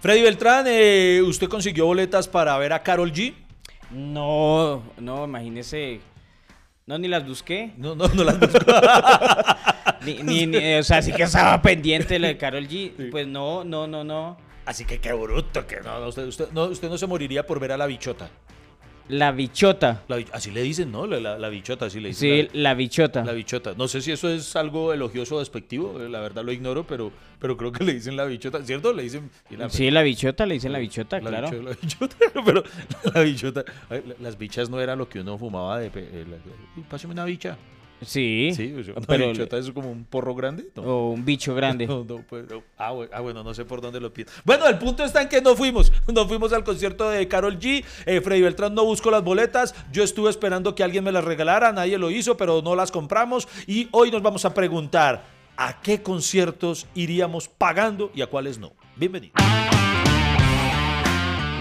Freddy Beltrán, eh, ¿usted consiguió boletas para ver a Carol G? No, no, imagínese. No, ni las busqué. No, no, no las buscó. Ni, ni- ni- o sea, sí que estaba pendiente la de Carol G. Pues no, no, no, no. Así que qué bruto que no, usted, usted, no, usted no se moriría por ver a la bichota. La bichota. La así le dicen, ¿no? La, la- la bichota, así le dicen. Sí, la- bichota. La bichota. No sé si eso es algo elogioso o despectivo, eh, la verdad lo ignoro, pero, pero creo que le dicen la bichota, ¿cierto? Le dicen... Sí, la bichota, le dicen la bichota, la claro. bicho- la bichota, pero la bichota... ay, Las bichas no era lo que uno fumaba de... eh, pásame una bicha. Sí, Sí, o sea, una pero bichota es como un porro grande. No. o un bicho grande. No, no, pues, no. Ah, bueno, ah, bueno, no sé por dónde lo pido. Bueno, el punto está en que no fuimos. No fuimos al concierto de Carol G. Eh, Freddy Beltrán no buscó las boletas. Yo estuve esperando que alguien me las regalara. Nadie lo hizo, pero no las compramos. Y hoy nos vamos a preguntar a qué conciertos iríamos pagando y a cuáles no. Bienvenido.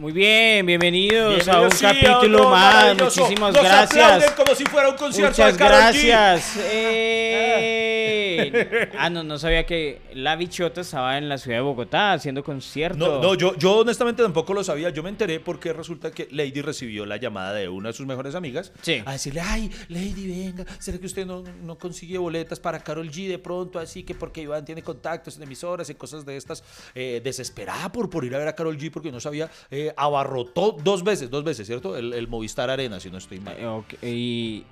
Muy bien, bienvenidos, a un sí, capítulo más. Muchísimas Nos gracias. como si fuera un concierto Muchas de gracias. ¡Ey! ah, no, no sabía que la bichota estaba en la ciudad de Bogotá haciendo concierto. No, no, yo, yo honestamente tampoco lo sabía. Yo me enteré porque resulta que Lady recibió la llamada de una de sus mejores amigas Sí. a decirle, ay, Lady, venga, ¿será que usted no, no consigue boletas para Carol G de pronto? Así que porque Iván tiene contactos en emisoras y cosas de estas. Eh, desesperada por, por ir a ver a Carol G porque no sabía, eh, abarrotó dos veces, dos veces, ¿cierto? El, Movistar Arena, si no estoy mal. Y,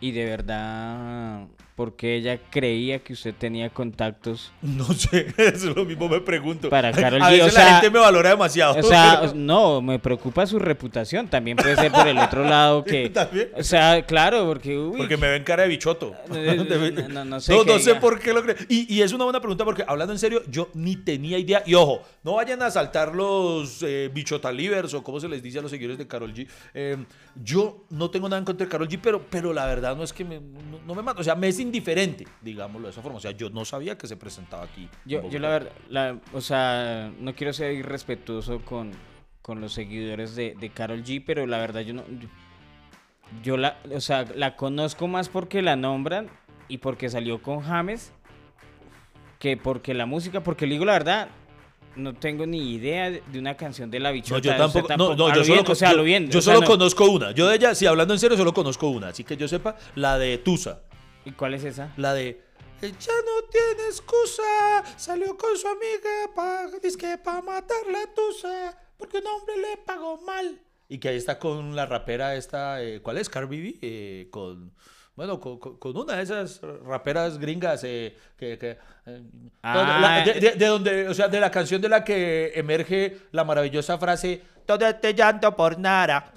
y de verdad, porque ella creía que usted tenía contactos. No sé, eso es lo mismo me pregunto. Para Karol a G, veces o la sea- gente me valora demasiado. O sea, no, me preocupa su reputación. También puede ser por el otro lado que. ¿También? O sea, claro, porque. uy, Porque me ven cara de bichoto. No, no, no sé No, sé por qué lo creo. Y, y es una buena pregunta porque hablando en serio, yo ni tenía idea. Y ojo, no vayan a saltar los eh, bichotalivers o como se les dice a los seguidores de Carol G. Eh, yo no tengo nada en contra de Carol G, pero, pero la verdad no es que me, no, me mata. O sea, me es indiferente, digámoslo de esa forma. O sea, yo no sabía que se presentaba aquí. Yo, yo la verdad, la- o sea, no quiero ser irrespetuoso con, con los seguidores de, de Carol G, pero la verdad yo no... Yo, yo la, o sea, la conozco más porque la nombran y porque salió con James que porque la música, porque le digo la verdad, no tengo ni idea de una canción de la bichota. No, yo o sea, tampoco. no, no, yo lo solo, bien, o sea, yo- bien. yo o sea, solo no- conozco una. Yo de ella, si hablando en serio, solo conozco una. Así que yo sepa, la de Tusa. ¿Y cuál es esa? La de "Ella no tiene excusa, salió con su amiga pa, que para matarla a Tusa, porque un hombre le pagó mal. Y que ahí está con la rapera esta, eh, ¿cuál es? Cardi B, eh, con, bueno, con, con- con una de esas raperas gringas eh, que... que, eh, Ah, la- de, de- de donde, o sea, de la canción de la que emerge la maravillosa frase, todo este llanto por nada.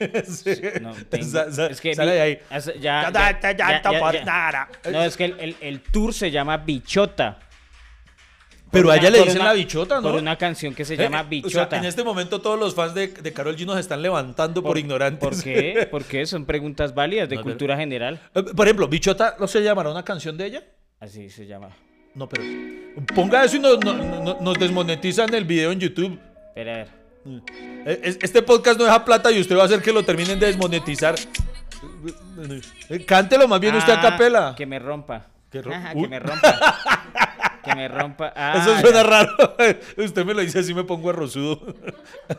Sí. No, tengo- Sa- sa- es que sale vi- de ahí. ya- ya- ya- ya-. No, es que el, el- el tour se llama Bichota. Pero a ella le dicen una- la bichota, ¿no? Por una canción que se Eh, llama o sea, Bichota. en este momento todos los fans de, de Carol G nos están levantando por, ignorantes. ¿Por qué? ¿Por qué? Son preguntas válidas de No, pero- cultura general. Eh, Por ejemplo, ¿Bichota no se llamará una canción de ella? Así se llama. No, pero ponga eso y nos, no- no- nos desmonetizan el video en YouTube. Espera, a ver. Eh, es- Este podcast no deja plata y usted va a hacer que lo terminen de desmonetizar. Eh, Cántelo más bien usted a Ah, capela. Que me rompa. Que Ajá, me rompa. que me rompa. Ah, Eso suena ya. raro. Usted me lo dice así, me pongo arrozudo.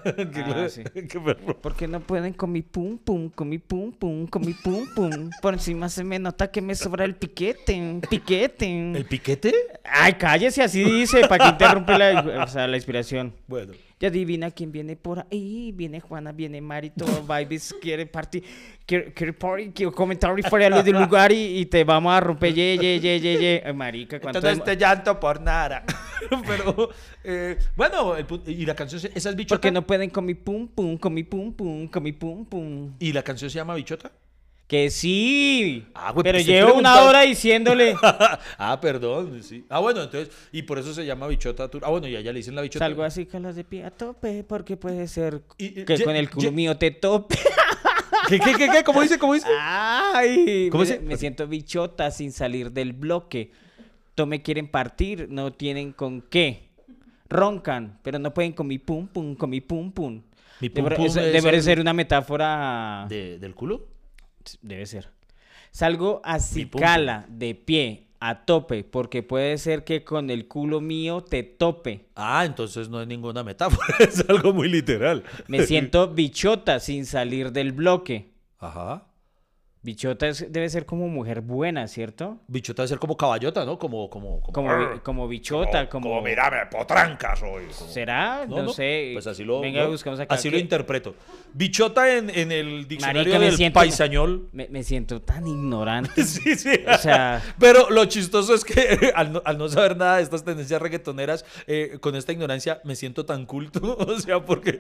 Que Ah, lo- sí. que me ro- ¿Por qué no pueden con mi pum pum, con mi pum pum, con mi pum pum? Por encima se me nota que me sobra el piquete, piquete. ¿El piquete? Ay, cállese, así dice, para que interrumpe la, o sea, la inspiración. Bueno. Ya adivina quién viene por ahí. Viene Juana, viene Mari, todo vibes, quiere party, quiere, quiere party, quiere comentario fuera del lugar y, y te vamos a romper, ye, ye, ye, ye, ye. Ay, marica, ¿cuánto Entonces dem- este llanto por nada. Pero, eh, bueno, el y la canción, ¿esa es Bichota? Porque no pueden con mi pum pum, con mi pum pum, con mi pum pum. ¿Y la canción se llama Bichota? Que sí. Ah, güey, pero pues llevo una hora diciéndole. ah, perdón, sí. Ah, bueno, entonces, y por eso se llama Bichota. Ah, bueno, y a ella le dicen la Bichota. Salgo así con las de pie a tope, porque puede ser Y- y- que ye- con el culo ye- mío te tope. ¿Qué, qué, qué, qué? ¿Cómo dice? ¿Cómo dice? Ay, ¿Cómo me, se- me siento bichota sin salir del bloque. todo me quieren partir, no tienen con qué. Roncan, pero no pueden con mi pum pum, con mi pum pum. Mi pum Debe- pum es- es debe el- ser una metáfora. ¿De- ¿Del culo? Debe ser. Salgo a cicala, de pie, a tope, porque puede ser que con el culo mío te tope. Ah, entonces no es ninguna metáfora, es algo muy literal. Me siento bichota sin salir del bloque. Ajá. Bichota es- debe ser como mujer buena, ¿cierto? Bichota debe ser como caballota, ¿no? Como, como, como. Como, bi- como bichota, como... Como, mírame, potranca soy. ¿Será? No, sé. Pues así lo, Venga, ¿no? buscamos acá. así lo interpreto. Bichota en, en el diccionario Marica, del siento- paisañol. Me, me siento tan ignorante. Sí, sí. O sea- Pero lo chistoso es que al no, al no saber nada de estas tendencias reggaetoneras, eh, con esta ignorancia me siento tan culto. O sea, porque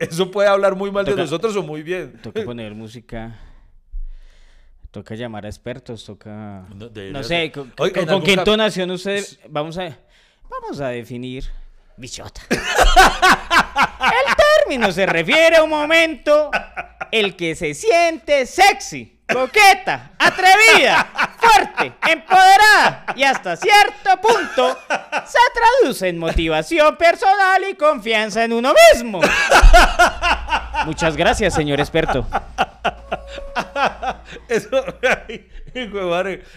eso puede hablar muy mal de nosotros o muy bien. Toca poner música. Toca llamar a expertos, toca... No, sé, ¿con, qué entonación usted... Vamos a... Vamos a definir... Bichota. El término se refiere a un momento el que se siente sexy, coqueta, atrevida, fuerte, empoderada y hasta cierto punto se traduce en motivación personal y confianza en uno mismo. Muchas gracias, señor experto. Eso,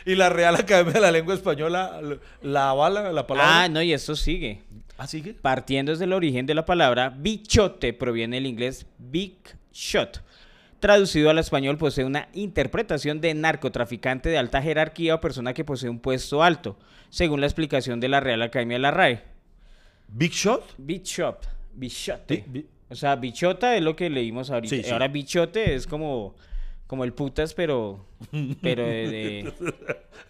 y la Real Academia de la Lengua Española la avala la palabra. Ah, no, y esto sigue. ¿Ah, sigue? Partiendo desde el origen de la palabra, bichote proviene del inglés big shot. Traducido al español, posee una interpretación de narcotraficante de alta jerarquía o persona que posee un puesto alto, según la explicación de la Real Academia de la RAE. ¿Big Shot? Bichot, bichote. Bi- bi- O sea, bichota es lo que leímos ahorita. Sí, sí. Ahora bichote es como, como el putas, pero, pero de-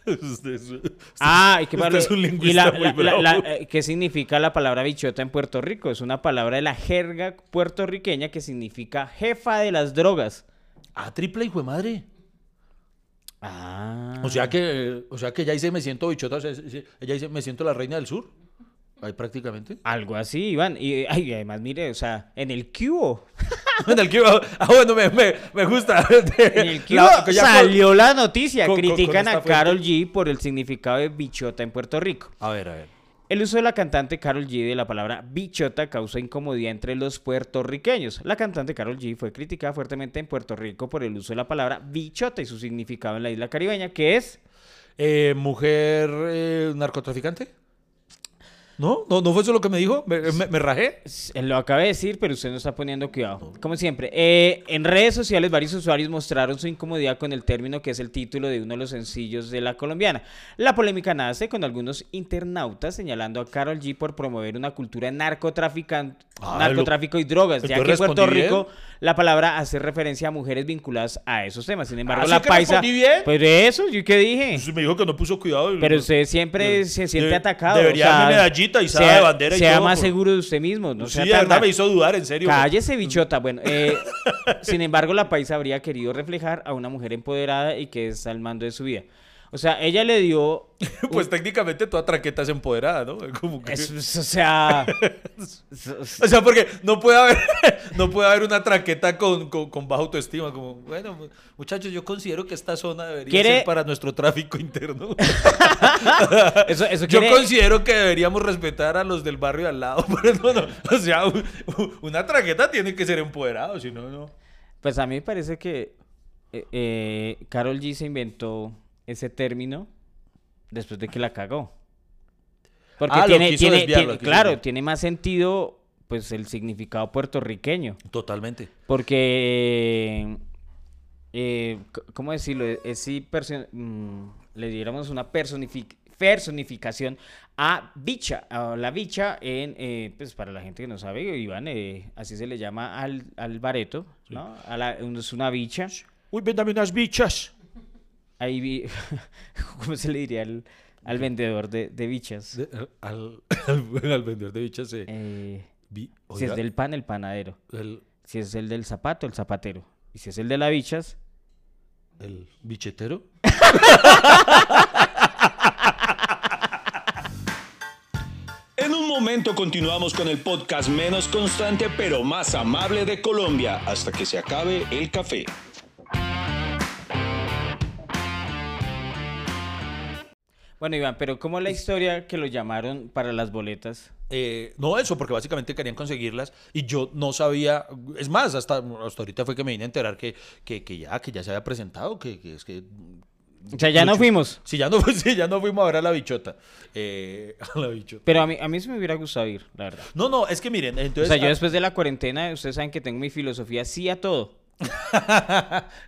de, Usted es- Ah, y, qué Usted es un y lingüista la- muy la- ¿qué significa la palabra bichota en Puerto Rico? Es una palabra de la jerga puertorriqueña que significa jefa de las drogas. Ah, triple hijo de madre. Ah. O sea que, o sea que ella dice me siento bichota, o sea, ella dice me siento la reina del sur. Ahí prácticamente. Algo así, Iván. Y ay, además, mire, o sea, en el cubo. En el que- ah, bueno, me, me, me gusta. En el La- con- salió la noticia. con- con- con Critican a Carol. G por el significado de bichota en Puerto Rico. A ver, a ver. El uso de la cantante Carol G de la palabra bichota causa incomodidad entre los puertorriqueños. La cantante Carol G fue criticada fuertemente en Puerto Rico por el uso de la palabra bichota y su significado en la isla caribeña, que es Eh, mujer eh, narcotraficante. ¿No? ¿No? ¿No fue eso lo que me dijo? ¿Me, me- me rajé? Lo acabé de decir, pero usted no está poniendo cuidado. Como siempre, eh, en redes sociales varios usuarios mostraron su incomodidad con el término que es el título de uno de los sencillos de la colombiana. La polémica nace con algunos internautas señalando a Carol G por promover una cultura de narcotrafican- Ah, narcotráfico y drogas, ya que en Puerto Rico la palabra hace referencia a mujeres vinculadas a esos temas. Sin embargo, Ah, ¿sí la paisa... bien? Pues eso, ¿yo qué dije? Pues me dijo que no puso cuidado. Pero usted siempre se siente de- atacado. debería o sea, medallita y sea, de bandera y sea todo más por- seguro de usted mismo. No sí, sea verdad mal. me hizo dudar, en serio. Cállese, bichota. Bueno, eh, sin embargo, la paisa habría querido reflejar a una mujer empoderada y que está al mando de su vida. O sea, ella le dio. Pues técnicamente toda traqueta es empoderada, ¿no? Como que- es- o sea. O sea, porque no puede haber, no puede haber una traqueta con, con, con baja autoestima. Como, bueno, muchachos, yo considero que esta zona debería ¿Quiere- ser para nuestro tráfico interno. Eso, eso Yo considero que deberíamos respetar a los del barrio al lado. Pero no, no. O sea, una traqueta tiene que ser empoderado, si no, no. Pues a mí me parece que eh, eh, Carol G se inventó ese término después de que la cagó. Porque Ah, tiene, claro, desviar. tiene más sentido pues el significado puertorriqueño. Totalmente. Porque, eh, ¿cómo decirlo? Es si mm, le diéramos una personific- personificación a bicha, a la bicha en, eh, pues para la gente que no sabe, Iván, eh, así se le llama al, al bareto, ¿no? A la- es una bicha. Uy, ven, dame unas bichas. Ahí vi, ¿cómo se le diría al, al vendedor de, de bichas? De- al, al, al vendedor de bichas. eh, Eh, vi- si es del pan, el panadero. el, Si es el del zapato, el zapatero. Y si es el de las bichas, el bichetero. En un momento continuamos con el podcast menos constante pero más amable de Colombia hasta que se acabe el café. Bueno, Iván, pero ¿cómo es la historia que lo llamaron para las boletas? Eh, no eso, porque básicamente querían conseguirlas y yo no sabía, es más, hasta, hasta ahorita fue que me vine a enterar que, que, que ya, que ya se había presentado, que, que es que... O sea, ya no fuimos. Sí, ya no, sí, ya no fuimos a ver a la bichota. Eh, a la bichota. Pero a mí, a mí sí me hubiera gustado ir, la verdad. No, no, es que miren, O entonces... sea, yo después de la cuarentena, ustedes saben que tengo mi filosofía sí a todo.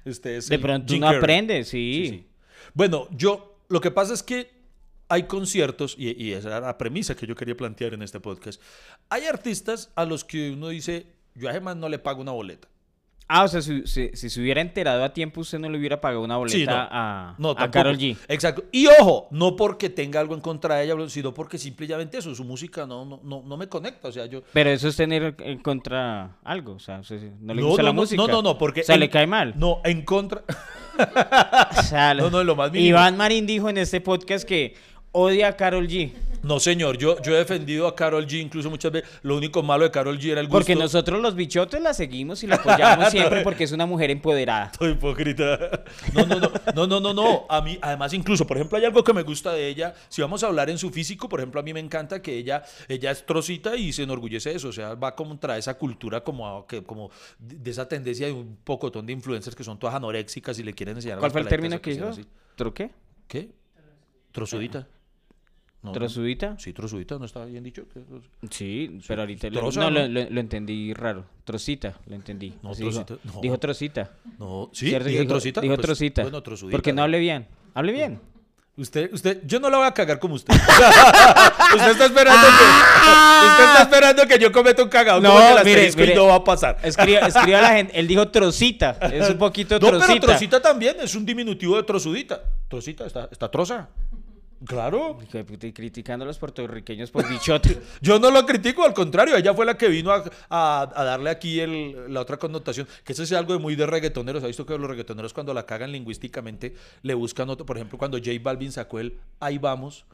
usted es De pronto uno aprende, Sí, sí. sí. Bueno, yo, lo que pasa es que hay conciertos, y, y esa era la premisa que yo quería plantear en este podcast. Hay artistas a los que uno dice, yo además no le pago una boleta. Ah, o sea, si, si- si se hubiera enterado a tiempo, usted no le hubiera pagado una boleta Sí, no. a, No, a. Karol G. Exacto. Y ojo, no porque tenga algo en contra de ella, sino porque simplemente eso, su música no, no, no, no me conecta. O sea, yo. Pero eso es tener en contra algo, o sea, no le gusta no, la música. No, no, no, porque. O sea, en- le cae mal. No, en contra. O sea, No, no, lo más mínimo. Iván Marín dijo en este podcast que odia a Karol G. No, señor, yo, yo he defendido a Carol G incluso muchas veces. Lo único malo de Carol G era el gusto. Porque nosotros los bichotes la seguimos y la apoyamos siempre porque es una mujer empoderada. Todo hipócrita. No, no, no, no, no, no, no. A mí, además, incluso, por ejemplo, hay algo que me gusta de ella. Si vamos a hablar en su físico, por ejemplo, a mí me encanta que ella, ella es trocita y se enorgullece de eso. O sea, va contra esa cultura como, a- que, como de esa tendencia de un pocotón de influencers que son todas anoréxicas y le quieren enseñar ¿Cuál fue el término que así. ¿Tro qué? ¿Qué? ¿Trozudita? No, no. ¿Trozudita? Sí, trozudita, ¿no estaba bien dicho? Sí, pero ahorita lo- no, ¿no? Lo, entendí raro. Trocita, lo entendí. No, Así dijo. trocita, no. Dijo trocita. No, sí, ¿Cierto dije dijo, trocita. Dijo Pues, trocita. Bueno, trozudita. Porque no hable bien. Hable bien. Usted, usted, yo no la voy a cagar como usted. usted está esperando que, usted está esperando que yo cometa un cagado. No, que mire, y mire. no va a pasar. Escriba, escriba a la gente. Él dijo trocita. Es un poquito No, trocita. pero trocita también es un diminutivo de trozudita. Trocita, está, está troza. Claro. Criticando a los puertorriqueños por bichote. Yo no lo critico, al contrario, ella fue la que vino a, a- a darle aquí el- la otra connotación, que eso es algo de muy de reggaetoneros. ¿Ha visto que los reggaetoneros cuando la cagan lingüísticamente le buscan otro? Por ejemplo, cuando J Balvin sacó el Ahí vamos,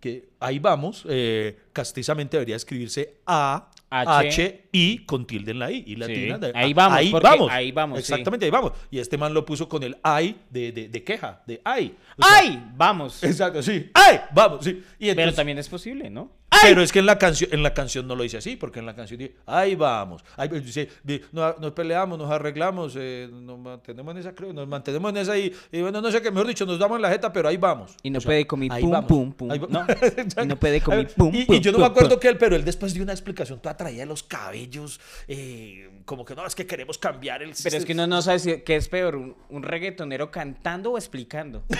que Ahí vamos, eh, castizamente debería escribirse A, H. I con tilde en la I, y latina. de- ahí vamos, Ahí vamos. ahí vamos, sí. Exactamente, ahí vamos. Y este man lo puso con el ay de, de, de queja, de ay. O sea, ¡Ay! Vamos. Exacto, sí. ¡Ay! Vamos, sí. Y Pero también es posible, ¿no? Pero es que en la canción en la canción no lo dice así, porque en la canción dice, ahí vamos, ahí dice, di- no- nos peleamos, nos arreglamos, eh, nos mantenemos en esa, creo, nos mantenemos en esa y, y bueno, no sé qué, mejor dicho, nos damos en la jeta, pero ahí vamos. Y no O sea, puede comer pum, vamos, pum, pum. ahí va- No. Y no puede comer pum, y, y pum, yo no me pum, acuerdo pum. que él, pero él después dio una explicación toda traída de los cabellos, eh, como que no, es que queremos cambiar el Pero es que uno no sabe si, qué es peor, un, un reggaetonero cantando o explicando.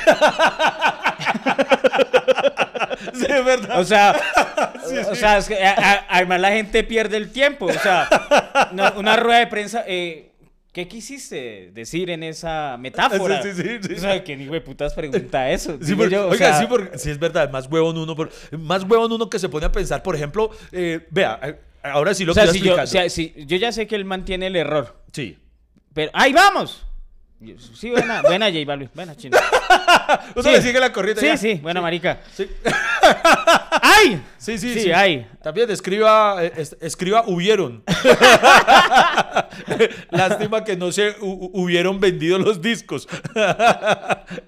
Sí, es verdad. O sea, o sea, es que, a- a- además la gente pierde el tiempo. O sea, una rueda de prensa. eh, ¿Qué quisiste decir en esa metáfora? Sí, sí, sí, sí. O sea, ¿quién hijo de putas pregunta eso? Sí, Digo porque- yo, o oiga, sea, sí, porque, sí, es verdad, más huevón uno, por- más huevón uno que se pone a pensar, por ejemplo, eh, vea, eh, ahora sí lo o sea, que si yo, o sea, si- yo ya sé que él mantiene el error. Sí. Pero, ¡ahí vamos! Sí, buena, buena J Balvin, buena chino. Uno Sí. le sigue la corriente. Sí, ya. sí, buena marica. Sí. ¡Ay! Sí, sí, Sí, hay. También escriba, eh, es- escriba hubieron. Lástima que no se hu- hubieron vendido los discos.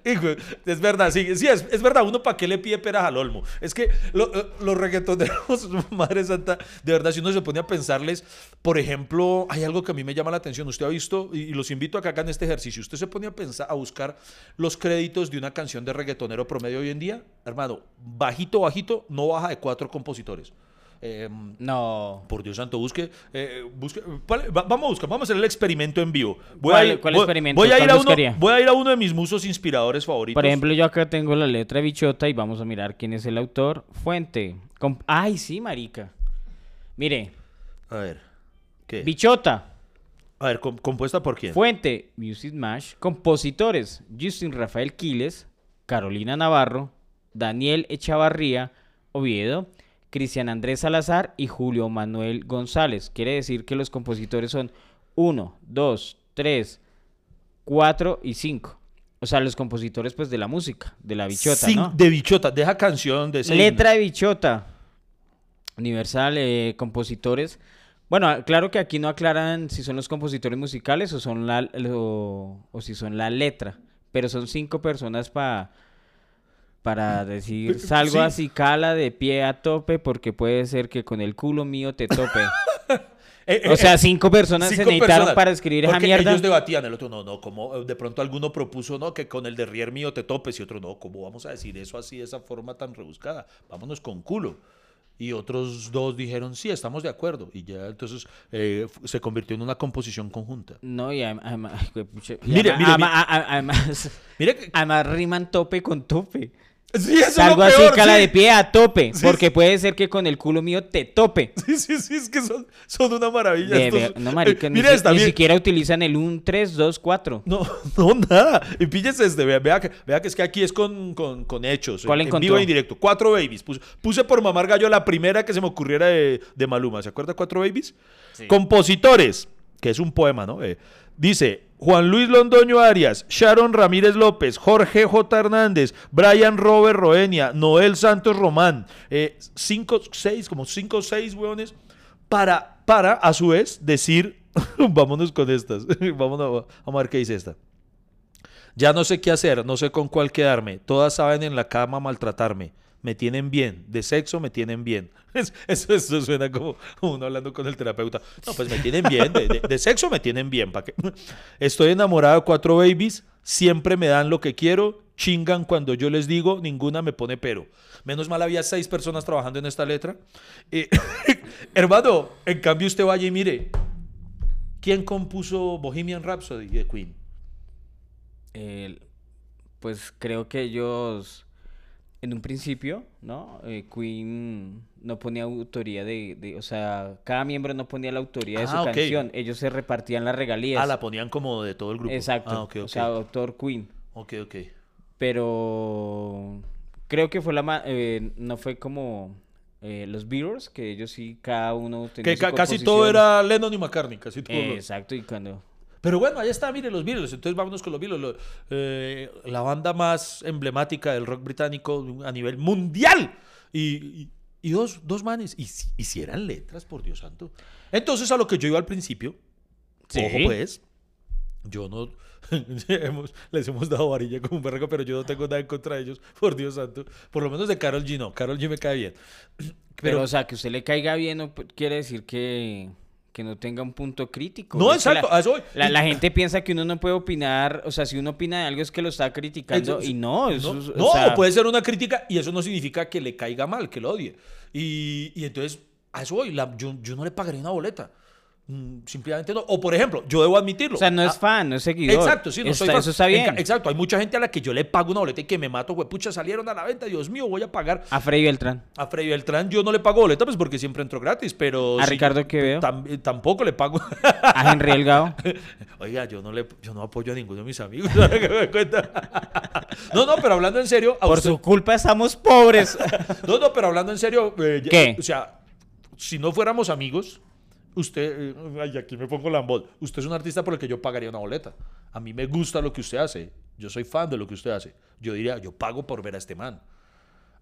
Hijo, es verdad, sí, sí, es, es verdad. Uno para qué le pide peras al olmo. Es que lo- los reggaetoneros, madre santa, de verdad, si uno se pone a pensarles, por ejemplo, hay algo que a mí me llama la atención. Usted ha visto, y, y los invito a que hagan este ejercicio. Usted se pone a pensar, a buscar los créditos de una canción de reggaetonero promedio hoy en día, hermano, bajito, bajito, no baja de cuatro compositores. Em, No. por Dios santo, busque, eh, busque vale, va- vamos a buscar, vamos a hacer el experimento en vivo. ¿Cuál- cuál experimento? Voy a, ir ¿Cuál a uno, buscaría? voy a ir a uno de mis musos inspiradores favoritos. Por ejemplo, yo acá tengo la letra bichota y vamos a mirar quién es el autor. Fuente. Ay, sí, marica. Mire, a ver, ¿qué? bichota. A ver, com- ¿compuesta por quién? Fuente, Music Mash. Compositores, Justin Rafael Quiles, Carolina Navarro, Daniel Echavarría, Oviedo, Cristian Andrés Salazar y Julio Manuel González. Quiere decir que los compositores son 1, 2, 3, 4 y 5. O sea, los compositores pues de la música, de la bichota, ¿no? De bichota, deja canción de ese Letra de bichota. Universal, eh, compositores. Bueno, a- claro que aquí no aclaran si son los compositores musicales o son la o, o si son la letra, pero son cinco personas para para decir salgo Sí. así cala de pie a tope porque puede ser que con el culo mío te tope. Eh, eh, O sea, eh, cinco personas se cinco necesitaron personas. para escribir esa mierda. Ellos debatían, el otro no, no, como de pronto alguno propuso, no, que con el derrier mío te topes y otro no, ¿cómo vamos a decir eso así, de esa forma tan rebuscada? Vámonos con culo. Y otros dos dijeron, sí, estamos de acuerdo. Y ya entonces eh, se convirtió en una composición conjunta. No, y adem- además, además- además riman tope con tope. Sí, eso es Salgo así cala sí. de pie a tope, Sí, porque puede ser que con el culo mío te tope. Sí, sí, sí, es que son, son una maravilla. De estos- ver- no, marica, Eh, ni, esta, ni siquiera utilizan el 1, 3, 2, 4. No, no, nada. Y píllese este, vea, vea que, vea que es que aquí es con, con, con hechos. ¿Cuál en, en vivo e indirecto. Cuatro babies. Puse, puse por mamar gallo la primera que se me ocurriera de, de Maluma. ¿Se acuerda Cuatro babies? Compositores, que es un poema, ¿no? Eh, dice Juan Luis Londoño Arias, Sharon Ramírez López, Jorge J. Hernández, Brian Robert Roenia, Noel Santos Román. eh, cinco, seis, como cinco o seis hueones. Para, para, a su vez, decir, vámonos con estas. Vámonos, vamos a ver qué dice esta. Ya no sé qué hacer, no sé con cuál quedarme. Todas saben en la cama maltratarme. Me tienen bien, de sexo me tienen bien. Es- Eso, suena como uno hablando con el terapeuta. No, pues me tienen bien, de, sexo me tienen bien. Estoy enamorado de cuatro babies, siempre me dan lo que quiero, chingan cuando yo les digo, ninguna me pone pero. Menos mal había seis personas trabajando en esta letra. Eh, hermano, en cambio usted vaya y mire, ¿quién compuso Bohemian Rhapsody de Queen? Pues creo que ellos, en un principio, ¿no? Eh, Queen no ponía autoría de, de- o sea, cada miembro no ponía la autoría de su Ah, ok. canción, ellos se repartían las regalías. Ah, la ponían como de todo el grupo. Exacto, Ah, o sea, autor Queen. ok, ok. Pero creo que fue la ma- eh, no fue como eh, los Beatles, que ellos sí, cada uno tenía Que su ca- casi todo era Lennon y McCartney, casi todo. Eh, lo- exacto, y cuando... Pero bueno, ahí está, mire, los Beatles. Entonces vámonos con los Beatles. lo- eh, la banda más emblemática del rock británico a nivel mundial. Y, y- y dos, dos manes. Y si- hicieran letras, por Dios santo. Entonces, a lo que yo iba al principio, Sí. ojo pues, yo no... les hemos dado varilla como un berraco, pero yo no tengo nada en contra de ellos, por Dios santo. Por lo menos de Carol G no. Carol G me cae bien. Pero, o sea, que usted le caiga bien no quiere decir que, que no tenga un punto crítico. No, exacto, La, eso la- la gente piensa que uno no puede opinar, o sea, si uno opina de algo es que lo está criticando Eso- y no, eso, No, es- o no, sea, puede ser una crítica y eso no significa que le caiga mal, que lo odie. Y, y entonces, a eso voy, la- yo, yo no le pagaría una boleta. Mm, Simplemente no. O por ejemplo, yo debo admitirlo. o sea, no es Ah, fan, no es seguidor. Exacto, sí, no está, soy fan. Eso está En bien. Exacto, hay mucha gente a la que yo le pago una boleta y que me mato, güey, pucha, salieron a la venta, Dios mío, voy a pagar. A Freddy Beltrán. A Freddy Beltrán yo no le pago boleta, pues porque siempre entro gratis, pero... A sí, Ricardo Quevedo. tam- tampoco le pago. A Henry Delgado. Oiga, yo no le, yo no apoyo a ninguno de mis amigos. no, no, pero hablando en serio, Por usted- su culpa estamos pobres. No, no, pero hablando en serio, eh, ¿Qué? O sea, si no fuéramos amigos, usted, eh, ay, aquí me pongo lambol. Usted es un artista por el que yo pagaría una boleta. A mí me gusta lo que usted hace. Yo soy fan de lo que usted hace. Yo diría, yo pago por ver a este man.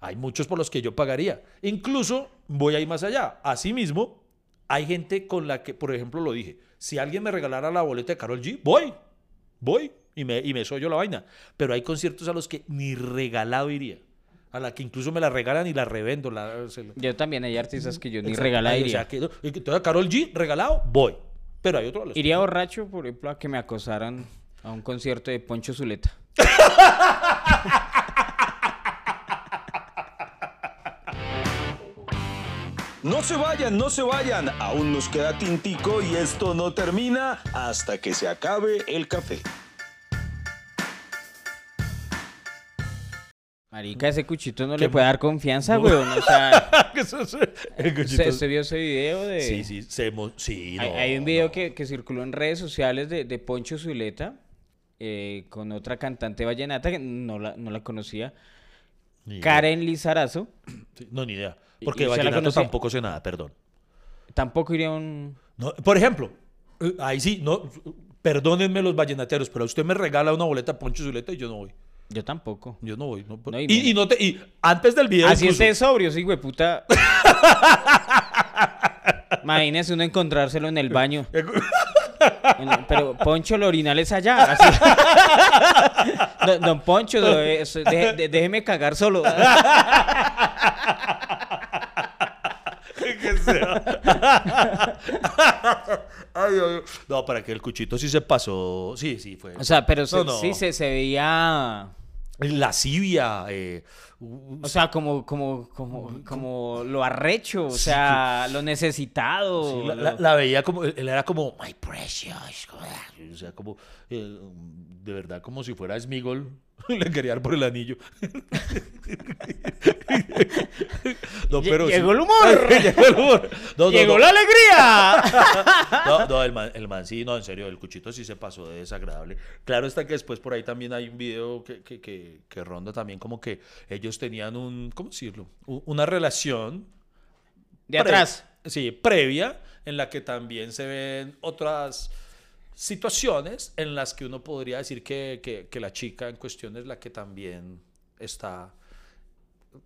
Hay muchos por los que yo pagaría. Incluso voy a ir más allá. Asimismo, hay gente con la que, por ejemplo, lo dije. Si alguien me regalara la boleta de Carol G, voy. Voy. Y me, y me soy yo la vaina. Pero hay conciertos a los que ni regalado iría. A la que incluso me la regalan y la revendo. La, se la- Yo también hay artistas que yo ni Exacto. regala Ay, o sea, que, no, y que entonces Carol G, regalado, voy. Pero hay otro Iría borracho, por ejemplo, a que me acosaran a un concierto de Poncho Zuleta. No se vayan, no se vayan. Aún nos queda tintico y esto no termina hasta que se acabe el café. Marica, ese cuchito no ¿Qué le puede dar confianza, weón. O sea, el ¿usted, cochito- usted vio ese video de... Sí, sí, se emo- sí, no, hay un video no. que, que circuló en redes sociales de, de Poncho Zuleta eh, con otra cantante vallenata que no la, no la conocía. Karen Lizarazo. Sí, No, ni idea. ¿Y- Porque vallenato tampoco sé nada, perdón. Tampoco iría un... No, por ejemplo, eh, ahí sí, no, perdónenme los vallenateros, pero usted me regala una boleta a Poncho Zuleta y yo no voy. Yo tampoco. Yo no voy. No, No, y y, menos. y no te, y antes del video. Así incluso- esté sobrio, sí, güey, puta. Imagínese uno encontrárselo en el baño. Pero Poncho, lo orinal es allá. así. Don, don Poncho, déjeme cagar solo. Que sea. Ay, ay, ay. No, para que el cuchito sí se pasó. Sí, sí, fue. O sea, pero se- No, no. sí se, se veía... Lascivia. Eh, O sea, como, como, como, como lo arrecho, o sea, lo necesitado. Sí, la, lo- la- la veía como, él era como, my precious, o sea, como, eh, de verdad, como si fuera Smigol, le quería dar por el anillo. no, sí. llegó el humor. llegó el humor. No, ¡Llegó no. la alegría! No, no, el man, el man sí, no, en serio, el cuchito sí se pasó de desagradable. Claro está que después por ahí también hay un video que, que, que, que ronda también como que ellos tenían un, ¿cómo decirlo? Una relación De atrás. Sí, previa, en la que también se ven otras situaciones en las que uno podría decir que, que- la chica en cuestión es la que también está,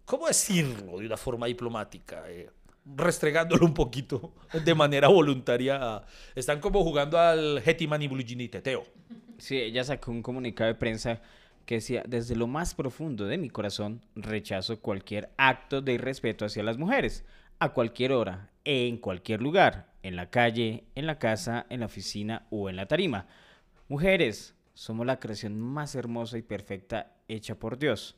¿cómo decirlo? De una forma diplomática, eh, restregándolo un poquito de manera voluntaria. Están como jugando al Hetman y Teteo. Sí, ella sacó un comunicado de prensa que decía, desde lo más profundo de mi corazón, rechazo cualquier acto de irrespeto hacia las mujeres, a cualquier hora, en cualquier lugar, en la calle, en la casa, en la oficina o en la tarima. Mujeres, somos la creación más hermosa y perfecta hecha por Dios.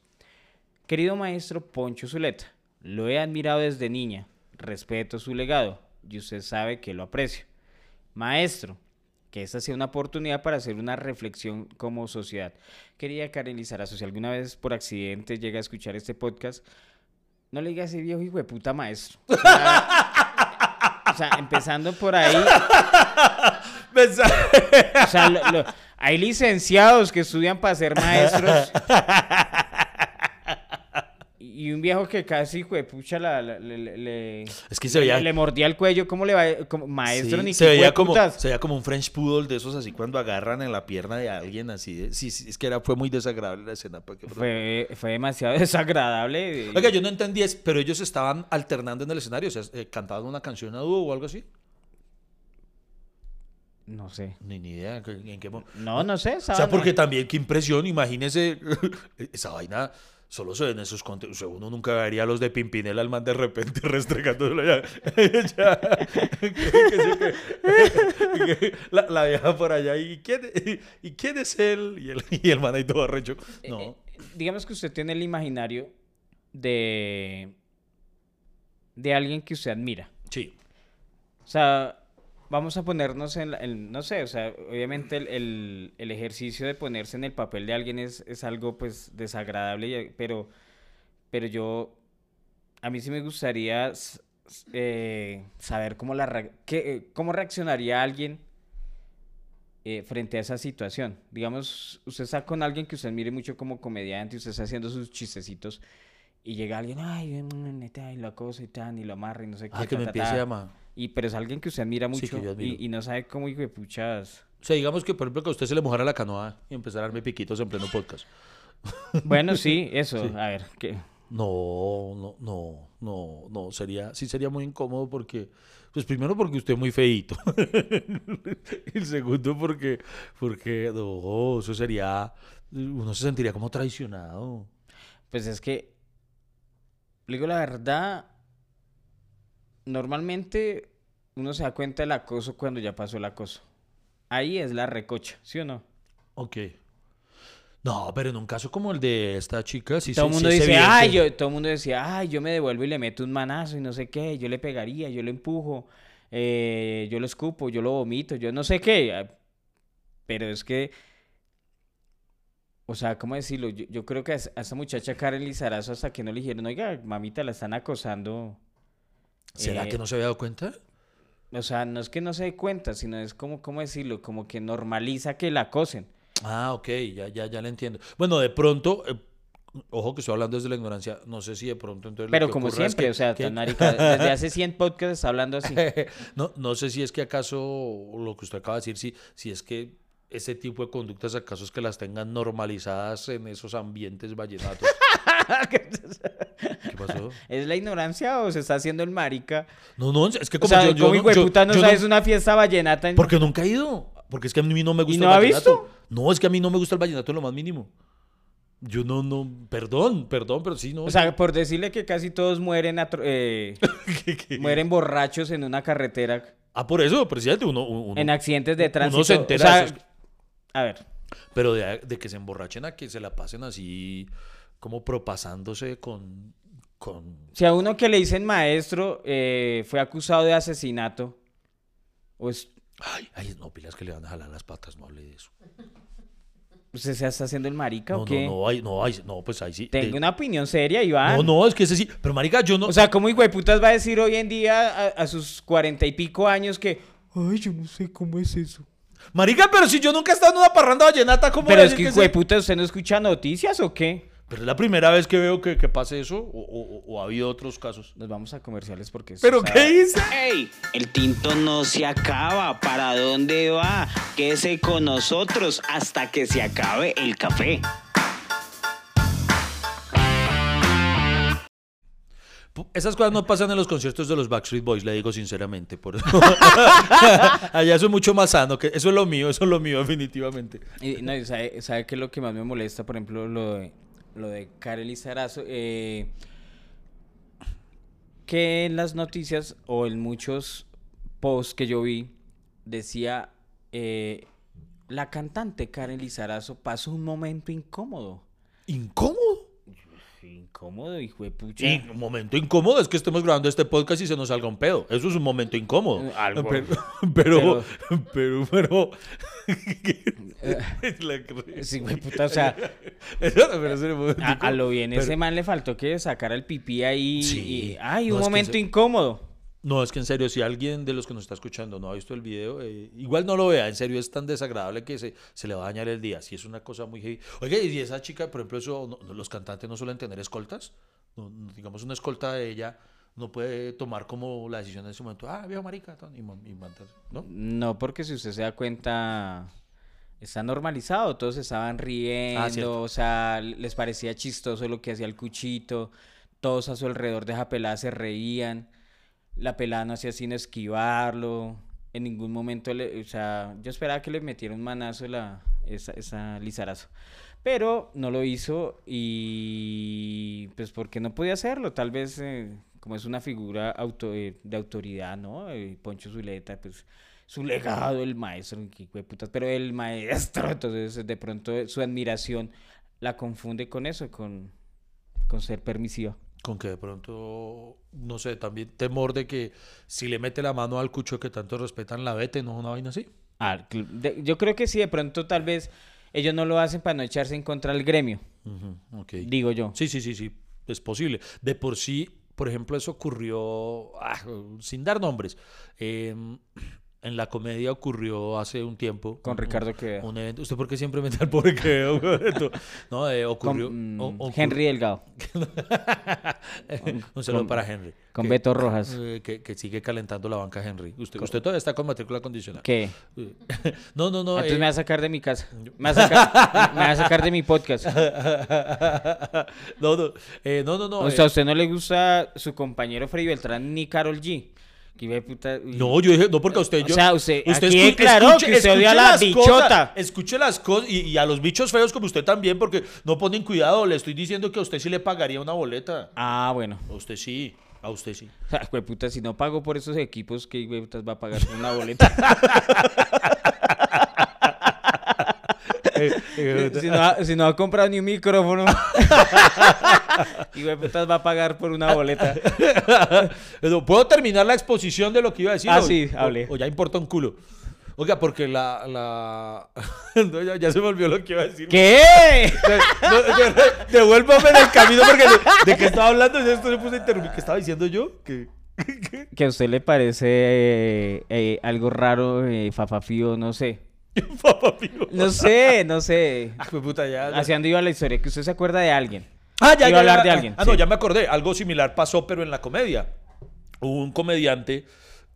Querido maestro Poncho Zuleta, lo he admirado desde niña, respeto su legado y usted sabe que lo aprecio. Maestro, que esta sea una oportunidad para hacer una reflexión como sociedad. Quería Karen Lizarazo, si alguna vez por accidente llega a escuchar este podcast, no le diga a ese viejo hijo de puta maestro. Sea, empezando por ahí, o sea, lo- lo- hay licenciados que estudian para ser maestros. Y un viejo que casi, de pucha, la- la- le, Es que se veía... le- le mordía el cuello. ¿Cómo le va? Como, maestro, Sí, ni se veía como se veía como un French poodle de esos así cuando agarran en la pierna de alguien así de- sí, sí, es que era fue muy desagradable la escena. Fue, fue demasiado desagradable. Oiga, yo no entendí, es- pero ellos estaban alternando en el escenario, o sea, eh, cantaban una canción a dúo o algo así. No sé. Ni, ni idea en qué mo- No, no sé. O sea, porque también, qué impresión, imagínese, esa vaina solo se ve en. O sea, uno nunca vería a los de Pimpinela al man de repente restregándolo ya. ya. Que- que se- que- que la, la vieja por allá, ¿y quién, ¿y quién es él? Y el, y el man ahí todo arrecho. Eh, No. eh, digamos que usted tiene el imaginario de. de alguien que usted admira. Sí. O sea, vamos a ponernos en, en- no sé, o sea, obviamente el, el- el ejercicio de ponerse en el papel de alguien es, es algo pues desagradable, pero, pero yo, a mí sí me gustaría eh, saber cómo, la, qué, eh, cómo reaccionaría alguien eh, frente a esa situación. Digamos, usted está con alguien que usted mire mucho como comediante, usted está haciendo sus chistecitos. Y llega alguien, ay, neta, y la cosa y tan, y lo amarra y no sé qué. Ah, que ta, me ta, empiece ta". a llamar. Y, pero es alguien que usted admira mucho y, y no sabe cómo hijo de puchas. O sea, digamos que, por ejemplo, que a usted se le mojara la canoa y empezar a darme piquitos en pleno podcast. Bueno, sí, eso. Sí. A ver, ¿qué? No, no, no, no, no, sería, sí sería muy incómodo porque, pues primero porque usted es muy feíto. y el segundo porque, porque, no, eso sería, uno se sentiría como traicionado. Pues es que, le digo la verdad, normalmente uno se da cuenta del acoso cuando ya pasó el acoso. Ahí es la recocha, ¿sí o no? Ok. No, pero en un caso como el de esta chica, sí todo el mundo sí es dice, ay, yo, todo el mundo decía, ay, yo me devuelvo y le meto un manazo y no sé qué, yo le pegaría, yo lo empujo, eh, yo lo escupo, yo lo vomito, yo no sé qué. Pero es que, o sea, ¿cómo decirlo? Yo, yo creo que a, esa- a esa muchacha Karen Lizarazo hasta que no le dijeron, oiga, mamita, la están acosando. ¿Será eh, que no se había dado cuenta? O sea, no es que no se dé cuenta, sino es como, ¿cómo decirlo? Como que normaliza que la acosen. Ah, ok, ya, ya, ya le entiendo. Bueno, de pronto, eh, ojo que estoy hablando desde la ignorancia, no sé si de pronto entonces lo Pero que como es siempre, que- o sea, que- desde hace 100 podcasts está hablando así. no, no sé si es que acaso lo que usted acaba de decir, si, si es que ese tipo de conductas acaso es que las tengan normalizadas en esos ambientes vallenatos. ¿Qué pasó? ¿Es la ignorancia o se está haciendo el marica? No, no, es que O como sea, yo, yo ¿cómo no- puta no yo sabes una fiesta vallenata? en- Porque nunca he ido. Porque es que a mí no me gusta no el ha vallenato. visto? No, es que a mí no me gusta el vallenato en lo más mínimo. Yo no, no, perdón, perdón, pero sí, no. O sea, por decirle que casi todos mueren, eh, ¿Qué- qué? mueren borrachos en una carretera, Ah, por eso, presidente, uno, uno- en accidentes de uno tránsito. se O entera sea, de eso. a ver, Pero de, de que se emborrachen a que se la pasen así, como propasándose con, con... si a uno que le dicen maestro eh, fue acusado de asesinato, o es- Ay, ay, no, pilas que le van a jalar las patas, no hable de eso. ¿usted se está haciendo el marica No, o qué? no, no, ay, no, ay, no, pues ahí sí. Tengo de- una opinión seria, Iván. No, no, es que ese sí. Pero, marica, yo no... O sea, ¿cómo hijo de putas va a decir hoy en día a, a sus cuarenta y pico años que, ay, yo no sé cómo es eso? Marica, pero si yo nunca he estado en una parranda vallenata, ¿cómo Pero es que hijo de puta, ¿usted no escucha noticias o qué? Pero es la primera vez que veo que, que pase eso, o, o- o ha habido otros casos. Nos vamos a comerciales porque... ¿Pero o sea, qué hice? ¡Ey! El tinto no se acaba. ¿Para dónde va? Quédese con nosotros hasta que se acabe el café. Esas cosas no pasan en los conciertos de los Backstreet Boys, le digo sinceramente. Por eso. Allá eso es mucho más sano. Que eso es lo mío, eso es lo mío, definitivamente. Y, no, sabe qué es lo que más me molesta? Por ejemplo, lo de, lo de Karel Lizarazo. eh, que en las noticias o en muchos posts que yo vi decía eh, la cantante Karen Lizarazo pasó un momento incómodo. ¿Incómodo? Incómodo, hijo de pucha. Y un momento incómodo es que estemos grabando este podcast y se nos salga un pedo. Eso es un momento incómodo. Eh, algo. Pero, pero, pero, pero. Cre- Sí, güey, puta, o sea, pero a, lo bien, Pero- ese man le faltó que sacara el pipí ahí. Sí. y- ay, No, un es que momento incómodo. No, es que en serio, si alguien de los que nos está escuchando no ha visto el video, eh, igual no lo vea, en serio es tan desagradable que se, se le va a dañar el día. Si es una cosa muy heavy. Oye, y esa chica, por ejemplo, eso, no- los cantantes no suelen tener escoltas. No- no, digamos, una escolta de ella no puede tomar como la decisión en ese momento, ah, veo marica, y, y mandarse", ¿no? No, porque si usted se da cuenta, está normalizado, todos estaban riendo, cierto. o sea, les parecía chistoso lo que hacía el cuchito, todos a su alrededor de esa pelada se reían, la pelada no hacía sino esquivarlo, en ningún momento, le, o sea, yo esperaba que le metiera un manazo la, esa, esa Lizarazo. Pero no lo hizo y pues porque no podía hacerlo, tal vez eh, como es una figura auto, eh, de autoridad, ¿no? Eh, Poncho Zuleta, pues su legado, el maestro, putas, pero el maestro, entonces de pronto su admiración la confunde con eso, con, con ser permisiva. Con que de pronto, no sé, también temor de que si le mete la mano al cucho que tanto respetan la vete, no es una vaina así. Ah, yo creo que sí, de pronto tal vez ellos no lo hacen para no echarse en contra del gremio, digo yo. Sí, sí, sí, sí, es posible. De por sí, por ejemplo, eso ocurrió, ah, sin dar nombres, em, en la comedia ocurrió hace un tiempo. Con un- Ricardo Quevedo. Un evento, ¿usted por qué siempre mete al pobre Quevedo? no, eh, ocurrió. mm, o- Henry Delgado, un saludo con- para Henry. con que- Beto Rojas. eh, que, que sigue calentando la banca Henry. Usted, usted todavía está con matrícula condicional. ¿Qué? No, no, no. Entonces eh, me va a sacar de mi casa. Me va a sacar, me va a sacar de mi podcast. no, no, eh, no, no, no. O sea, ¿a usted no le gusta su compañero Freddy Beltrán ni Carol G? No, yo dije, no, porque a usted O yo. sea, usted- aquí escu- declaró que usted odia a la bichota. cosas, escuche las cosas y, y a los bichos feos como usted también, porque no ponen cuidado. Le estoy diciendo que a usted sí le pagaría una boleta. Ah, bueno. A usted sí, a usted sí. O de puta, si no pago por esos equipos, ¿qué putas va a pagar una boleta? si, no ha, si no ha comprado ni un micrófono, de putas va a pagar por una boleta. ¿Puedo terminar la exposición de lo que iba a decir? Ah, o- sí, o- hable. O, ya importa un culo. Oiga, porque la... la... no, ya, ya se me olvidó lo que iba a decir. ¿Qué? No, de- devuélvame en el camino porque de, de qué estaba hablando. Ya esto se puse a interrumpir. ¿Qué estaba diciendo yo? Que... Que a usted le parece eh, eh, algo raro, eh, fafafío, no sé. Papá. No sé, no sé. Ah, pues puta, ya. ya. Hacia dónde iba la historia, que usted se acuerda de alguien. Ah, ya, Iba a hablar ya. de alguien, Ah, no, sí. ya me acordé. Algo similar pasó, pero en la comedia. Hubo un comediante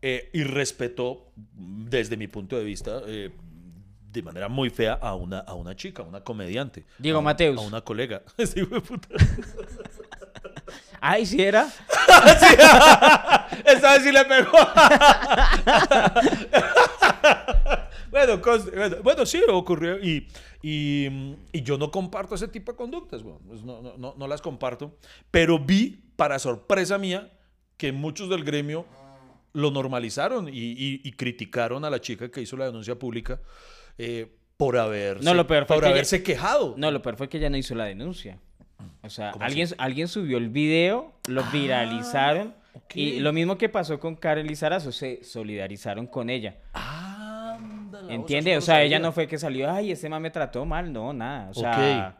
eh, y respetó, desde mi punto de vista, eh, de manera muy fea a una, a una chica, a una comediante. Diego A Mateus. A una colega. Sí, puta. Ay, ¿sí era? Esta vez sí le pegó. Bueno, cos- bueno, bueno, sí, ocurrió. Y, y, y yo no comparto ese tipo de conductas. bueno, pues no, no, no, no las comparto. Pero vi, para sorpresa mía, que muchos del gremio lo normalizaron y, y- y criticaron a la chica que hizo la denuncia pública eh, por haberse, No, lo peor fue por que ella- haberse quejado. No, lo peor fue que ella no hizo la denuncia. O sea, ¿Cómo alguien, alguien subió el video, lo viralizaron. ok. Y lo mismo que pasó con Karen Lizarazo, se solidarizaron con ella. Ándale, ¿Entiende? eso O sea, ella no fue que salió, ay, ese man me trató mal. No, nada. O sea,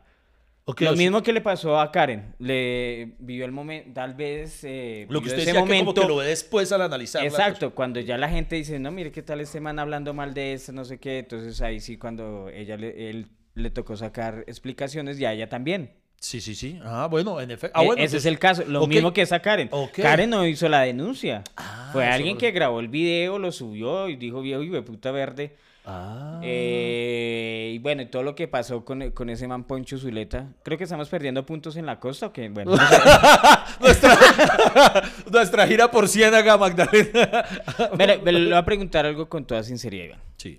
Ok, lo o sea, mismo que le pasó a Karen. Le vivió el momento, tal vez. eh, Lo que usted ese decía que como momento. que lo ve después al analizar. Exacto, cuando ya la gente dice, no, mire qué tal este man hablando mal de este, no sé qué, entonces ahí sí cuando ella le, él le tocó sacar explicaciones y a ella también. Sí, sí, sí. Ah, bueno, en efecto. Ah, E- bueno, Ese es entonces- el caso, lo ok. mismo que esa Karen. Ok. Karen no hizo la denuncia. Ah, Fue alguien que grabó el video, lo subió y dijo, viejo, hijo de puta verde. Ah. Eh, y bueno, y todo lo que pasó con, con ese man Poncho Zuleta. Creo que estamos perdiendo puntos en la costa, ¿o qué? Bueno, no sé. nuestra, nuestra gira por Ciénaga, Magdalena. Mire, me le voy a preguntar algo con toda sinceridad, Iván. Sí.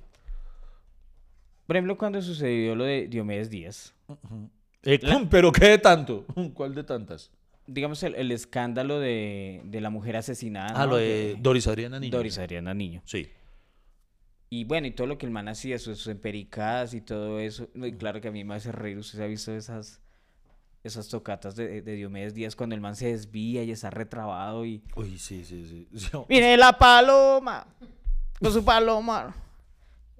Por ejemplo, cuando sucedió lo de Diomedes Díaz, Eh, Pero ¿qué de tanto? ¿Cuál de tantas? digamos el, el escándalo de, de la mujer asesinada. Ah, ¿no? lo de Doris Adriana Niño. Doris Adriana Niño. Sí. Y bueno, y todo lo que el man hacía, sus, sus empericadas y todo eso. Y claro que a mí me hace reír. Usted ha visto esas, esas tocatas de, de Diomedes Díaz cuando el man se desvía y está retrabado y... Uy, sí, sí, sí. Sí. Viene la paloma con su palomar.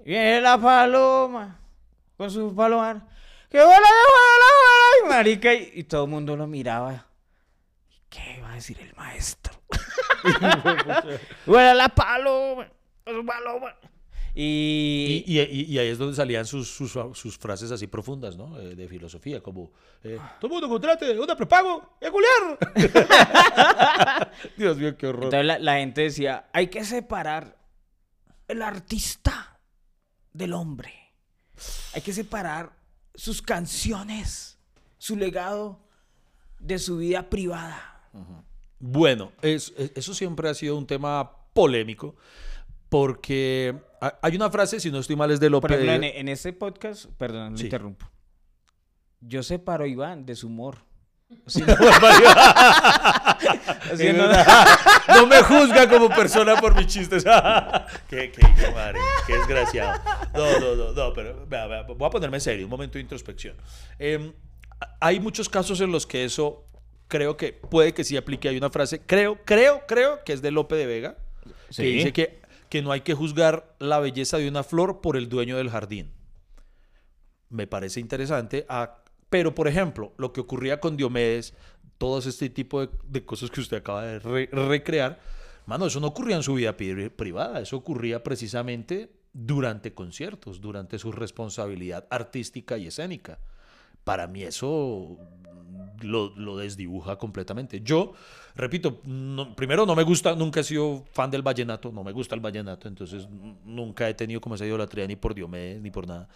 Viene la paloma con su palomar. ¡Que vuela, que vuela, vuela! Y marica, y, y todo el mundo lo miraba. ¿Qué va a decir el maestro? ¡Vuela la paloma con su paloma! Y, Y, y, y- y ahí es donde salían sus, sus, sus frases así profundas, ¿no? Eh, de filosofía, como, eh, todo el mundo contrate una prepago y a culiar. Dios mío, qué horror. entonces la, la gente decía, hay que separar el artista del hombre. Hay que separar sus canciones, su legado de su vida privada. Bueno, es- es- eso siempre ha sido un tema polémico porque hay una frase, si no estoy mal, es de Por López. ejemplo, en, en ese podcast, perdón, lo Sí. interrumpo. Yo separo a Iván de su humor. Sí, no, no me juzga como persona por mis chistes. qué, qué, qué madre, qué desgraciado. No, no, no, no, pero vea, vea, voy a ponerme serio, un momento de introspección. Em, hay muchos casos en los que eso creo que puede que sí aplique. Hay una frase, creo, creo, creo que es de Lope de Vega, que dice que, que no hay que juzgar la belleza de una flor por el dueño del jardín. Me parece interesante. ah, pero, por ejemplo, lo que ocurría con Diomedes, todo este tipo de, cosas que usted acaba de re- recrear, mano, eso no ocurría en su vida pri- privada, eso ocurría precisamente durante conciertos, durante su responsabilidad artística y escénica. Para mí eso lo, desdibuja completamente. Yo, repito, primero no me gusta, nunca he sido fan del vallenato, no me gusta el vallenato, entonces nunca he tenido como esa idolatría ni por Diomedes ni por nada.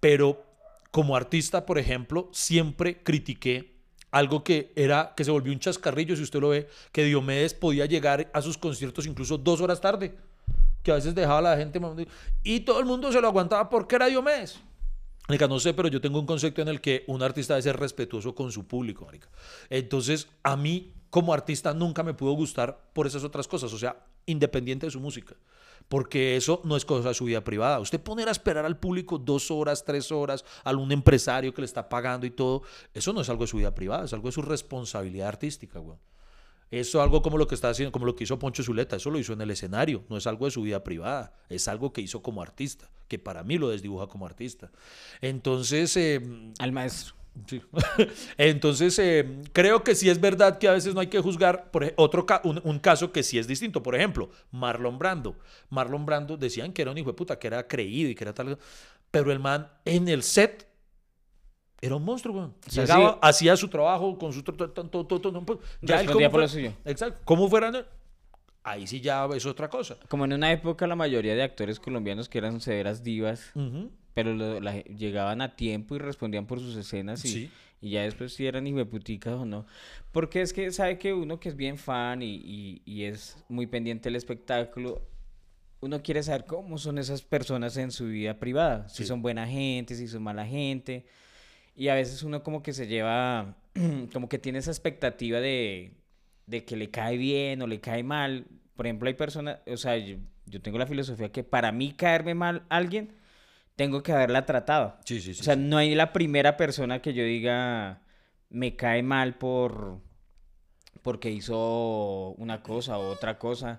Pero como artista, por ejemplo, siempre critiqué algo que era que se volvió un chascarrillo, si usted lo ve, que Diomedes podía llegar a sus conciertos incluso dos horas tarde, que a veces dejaba a la gente y todo el mundo se lo aguantaba porque era Diomedes. Marica, no sé, pero yo tengo un concepto en el que un artista debe ser respetuoso con su público, marica. Entonces, a mí, como artista, nunca me pudo gustar por esas otras cosas, o sea, independiente de su música. Porque eso no es cosa de su vida privada. Usted poner a esperar al público dos horas, tres horas, a un empresario que le está pagando y todo, eso no es algo de su vida privada, es algo de su responsabilidad artística, güey. Eso es algo como lo que está haciendo, como lo que hizo Poncho Zuleta, eso lo hizo en el escenario, no es algo de su vida privada, es algo que hizo como artista, que para mí lo desdibuja como artista. Entonces, eh, Al maestro. sí. entonces eh, creo que sí es verdad que a veces no hay que juzgar por otro ca- un, un caso que sí es distinto. Por ejemplo, Marlon Brando. Marlon Brando decían que era un hijo de puta, que era creído y que era tal, pero el man en el set era un monstruo, weón. Llegaba, sí. hacía su trabajo con su... to- to- to- to- ya él como por lo suyo. Exacto. ¿Cómo fuera? Ahí sí ya es otra cosa. Como en una época la mayoría de actores colombianos que eran severas divas, Ujú. pero lo- la- llegaban a tiempo y respondían por sus escenas y, Sí. y ya después si eran hijueputicas o no. Porque es que sabe que uno que es bien fan y, y- y es muy pendiente del espectáculo, uno quiere saber cómo son esas personas en su vida privada, si Sí. son buena gente, si son mala gente. Y a veces uno como que se lleva, como que tiene esa expectativa de, de que le cae bien o le cae mal. Por ejemplo, hay personas, o sea, yo, yo tengo la filosofía que para mí caerme mal a alguien, tengo que haberla tratado. Sí, sí, sí. O sea, no hay la primera persona que yo diga me cae mal por porque hizo una cosa o otra cosa.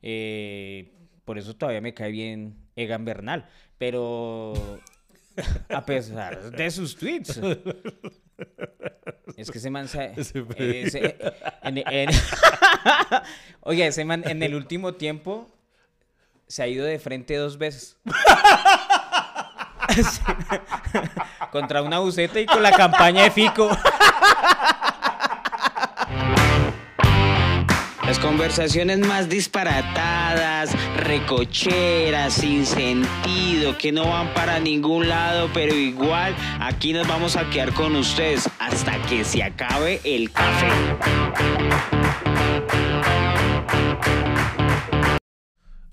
Eh, por eso todavía me cae bien Egan Bernal. Pero a pesar de sus tweets. Es que ese man se- en- en- Oye, ese man en el último tiempo se ha ido de frente dos veces. Contra una buceta y con la campaña de Fico. Las conversaciones más disparatadas, recocheras, sin sentido, que no van para ningún lado, pero igual aquí nos vamos a quedar con ustedes hasta que se acabe el café.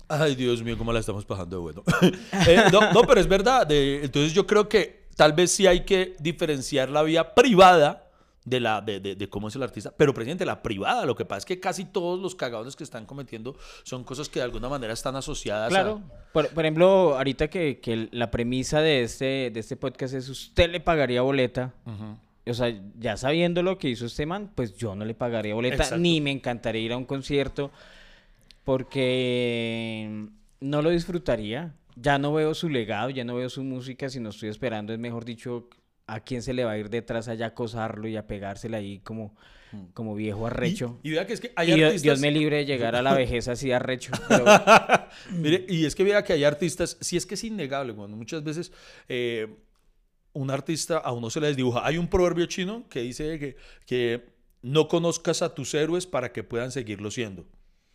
Ay, Dios mío, cómo la estamos pasando de bueno. Eh, no, pero es verdad. de- entonces yo creo que tal vez sí hay que diferenciar la vía privada de, la, de, de- de cómo es el artista, pero presidente, la privada. Lo que pasa es que casi todos los cagados que están cometiendo son cosas que de alguna manera están asociadas Claro. Por, por ejemplo, ahorita que, que la premisa de este, de este podcast es usted le pagaría boleta. O sea, ya sabiendo lo que hizo este man, pues yo no le pagaría boleta, Exacto. ni me encantaría ir a un concierto, porque no lo disfrutaría. Ya no veo su legado, ya no veo su música, si no estoy esperando, es mejor dicho, a quién se le va a ir detrás allá a acosarlo y a pegársela ahí como, como viejo arrecho. Y, y vea que es que hay Y Dios, artistas... Dios me libre de llegar a la vejez así arrecho. pero- Mire, y es que mira que hay artistas, si es que es innegable, cuando muchas veces eh, un artista a uno se les dibuja. Hay un proverbio chino que dice que, que no conozcas a tus héroes para que puedan seguirlo siendo.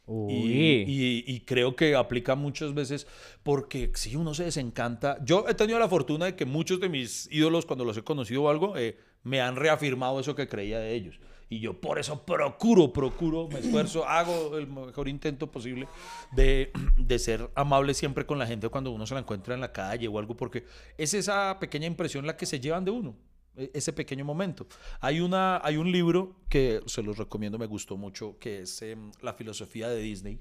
Y, Uy. y- y creo que aplica muchas veces porque si uno se desencanta. Yo he tenido la fortuna de que muchos de mis ídolos, cuando los he conocido o algo, eh, me han reafirmado eso que creía de ellos. Y yo por eso procuro, procuro, me esfuerzo, hago el mejor intento posible de, de ser amable siempre con la gente cuando uno se la encuentra en la calle o algo, porque es esa pequeña impresión la que se llevan de uno ese pequeño momento. Hay, una, hay un libro que se los recomiendo, me gustó mucho, que es em, La filosofía de Disney.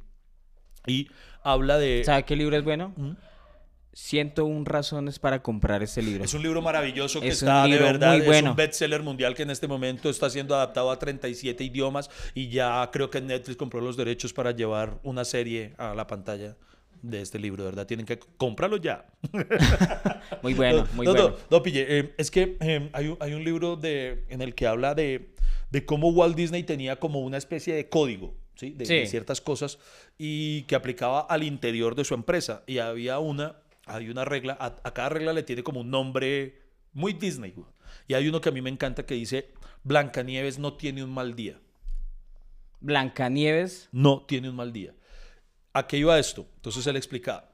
Y habla de... ¿Sabe qué libro es bueno? ¿Mm? 101 razones para comprar este libro. Es un libro maravilloso que Es está de verdad, es bueno. un bestseller mundial que en este momento está siendo adaptado a 37 idiomas y ya creo que Netflix compró los derechos para llevar una serie a la pantalla de este libro, de verdad, tienen que comprarlo ya. Muy bueno, No, muy no, bueno. No, no, pille, eh, es que eh, hay, un, hay un libro de, en el que habla de, de cómo Walt Disney tenía como una especie de código, ¿sí? De, Sí. de ciertas cosas y que aplicaba al interior de su empresa. Y había una, hay una regla, a, a cada regla le tiene como un nombre muy Disney. güey. Y hay uno que a mí me encanta que dice, Blancanieves no tiene un mal día. Blancanieves. No tiene un mal día. ¿A qué iba esto? Entonces él explicaba.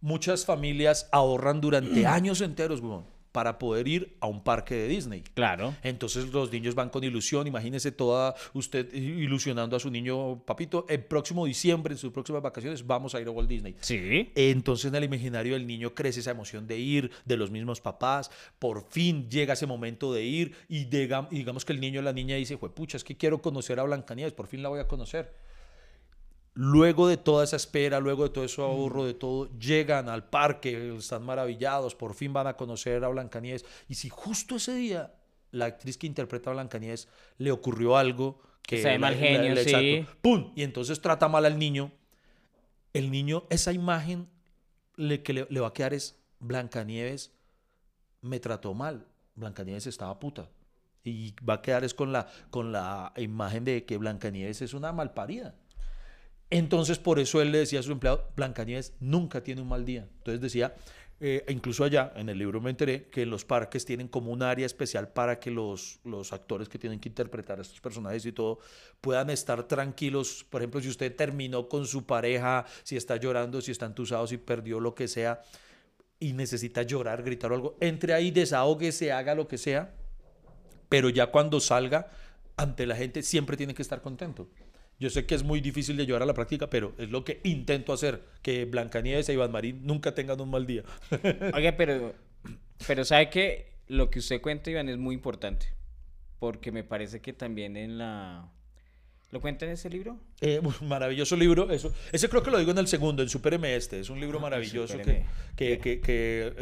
Muchas familias ahorran durante años enteros, weón, para poder ir a un parque de Disney. Claro. Entonces los niños van con ilusión. Imagínese toda usted ilusionando a su niño, papito, el próximo diciembre, en sus próximas vacaciones, vamos a ir a Walt Disney. Sí. Entonces en el imaginario del niño crece esa emoción de ir, de los mismos papás, por fin llega ese momento de ir y, y digamos que el niño o la niña dice, pucha, es que quiero conocer a Blancanieves, por fin la voy a conocer. Luego de toda esa espera, luego de todo eso ahorro, de todo, llegan al parque, están maravillados, por fin van a conocer a Blancanieves. Y si justo ese día la actriz que interpreta a Blancanieves le ocurrió algo que... Se mal genio, sí. ¡Pum! Y entonces trata mal al niño. El niño, esa imagen le, que le, le va a quedar es Blancanieves me trató mal. Blancanieves estaba puta. Y va a quedar es con la, con la imagen de que Blancanieves es una malparida. Entonces, por eso él le decía a su empleado, Blancanieves nunca tiene un mal día. Entonces decía, eh, incluso allá, en el libro me enteré, que los parques tienen como un área especial para que los, los actores que tienen que interpretar a estos personajes y todo puedan estar tranquilos. Por ejemplo, si usted terminó con su pareja, si está llorando, si está entusado, si perdió lo que sea, y necesita llorar, gritar o algo, entre ahí, se haga lo que sea, pero ya cuando salga ante la gente siempre tiene que estar contento. Yo sé que es muy difícil de llevar a la práctica, pero es lo que intento hacer, que Blancanieves e Iván Marín nunca tengan un mal día. Oiga, pero, pero sabe que lo que usted cuenta, Iván, es muy importante, porque me parece que también en la ¿Lo cuenta en ese libro? Eh, maravilloso libro. Eso, ese creo que lo digo en el segundo, en Supereme este. Es un libro ah, maravilloso que, que, que,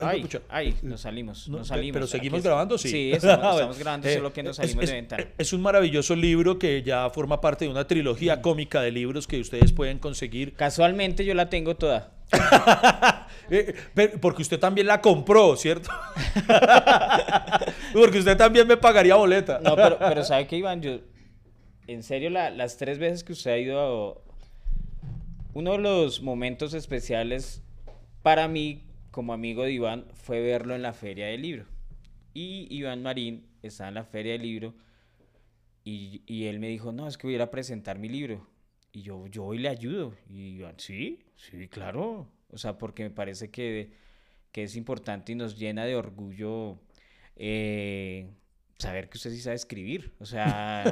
Ay, ay, nos salimos, nos salimos. Pero seguimos grabando, sí. Sí, estamos, grabando, solo que nos salimos es, de ventana. Es un maravilloso libro que ya forma parte de una trilogía mm. cómica de libros que ustedes pueden conseguir. Casualmente yo la tengo toda. Eh, porque usted también la compró, ¿cierto? porque usted también me pagaría boleta. No, pero, pero ¿sabe qué, Iván? Yo en serio, las tres veces que usted ha ido a... Uno de los momentos especiales para mí, como amigo de Iván, fue verlo en la Feria del Libro. Y Iván Marín estaba en la Feria del Libro y, y él me dijo, no, es que voy a ir a presentar mi libro. Y yo, yo hoy le ayudo. Y Iván, sí, sí, claro. O sea, porque me parece que, que es importante y nos llena de orgullo eh, saber que usted sí sabe escribir. O sea.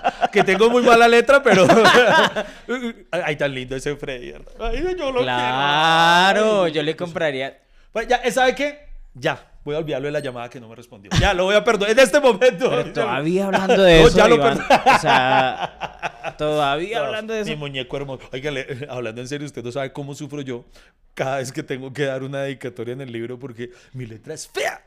que tengo muy mala letra, pero. Ay, tan lindo ese Freddy. Ay, yo lo claro, yo le compraría. Pues ya, ¿sabe qué? Ya. Voy a olvidarlo de la llamada que no me respondió. Ya, lo voy a perdonar en este momento. Pero todavía hablando de eso. ya lo O sea, todavía hablando de eso. Mi muñeco hermoso. Oiga, hablando en serio, usted no sabe cómo sufro yo cada vez que tengo que dar una dedicatoria en el libro porque mi letra es fea.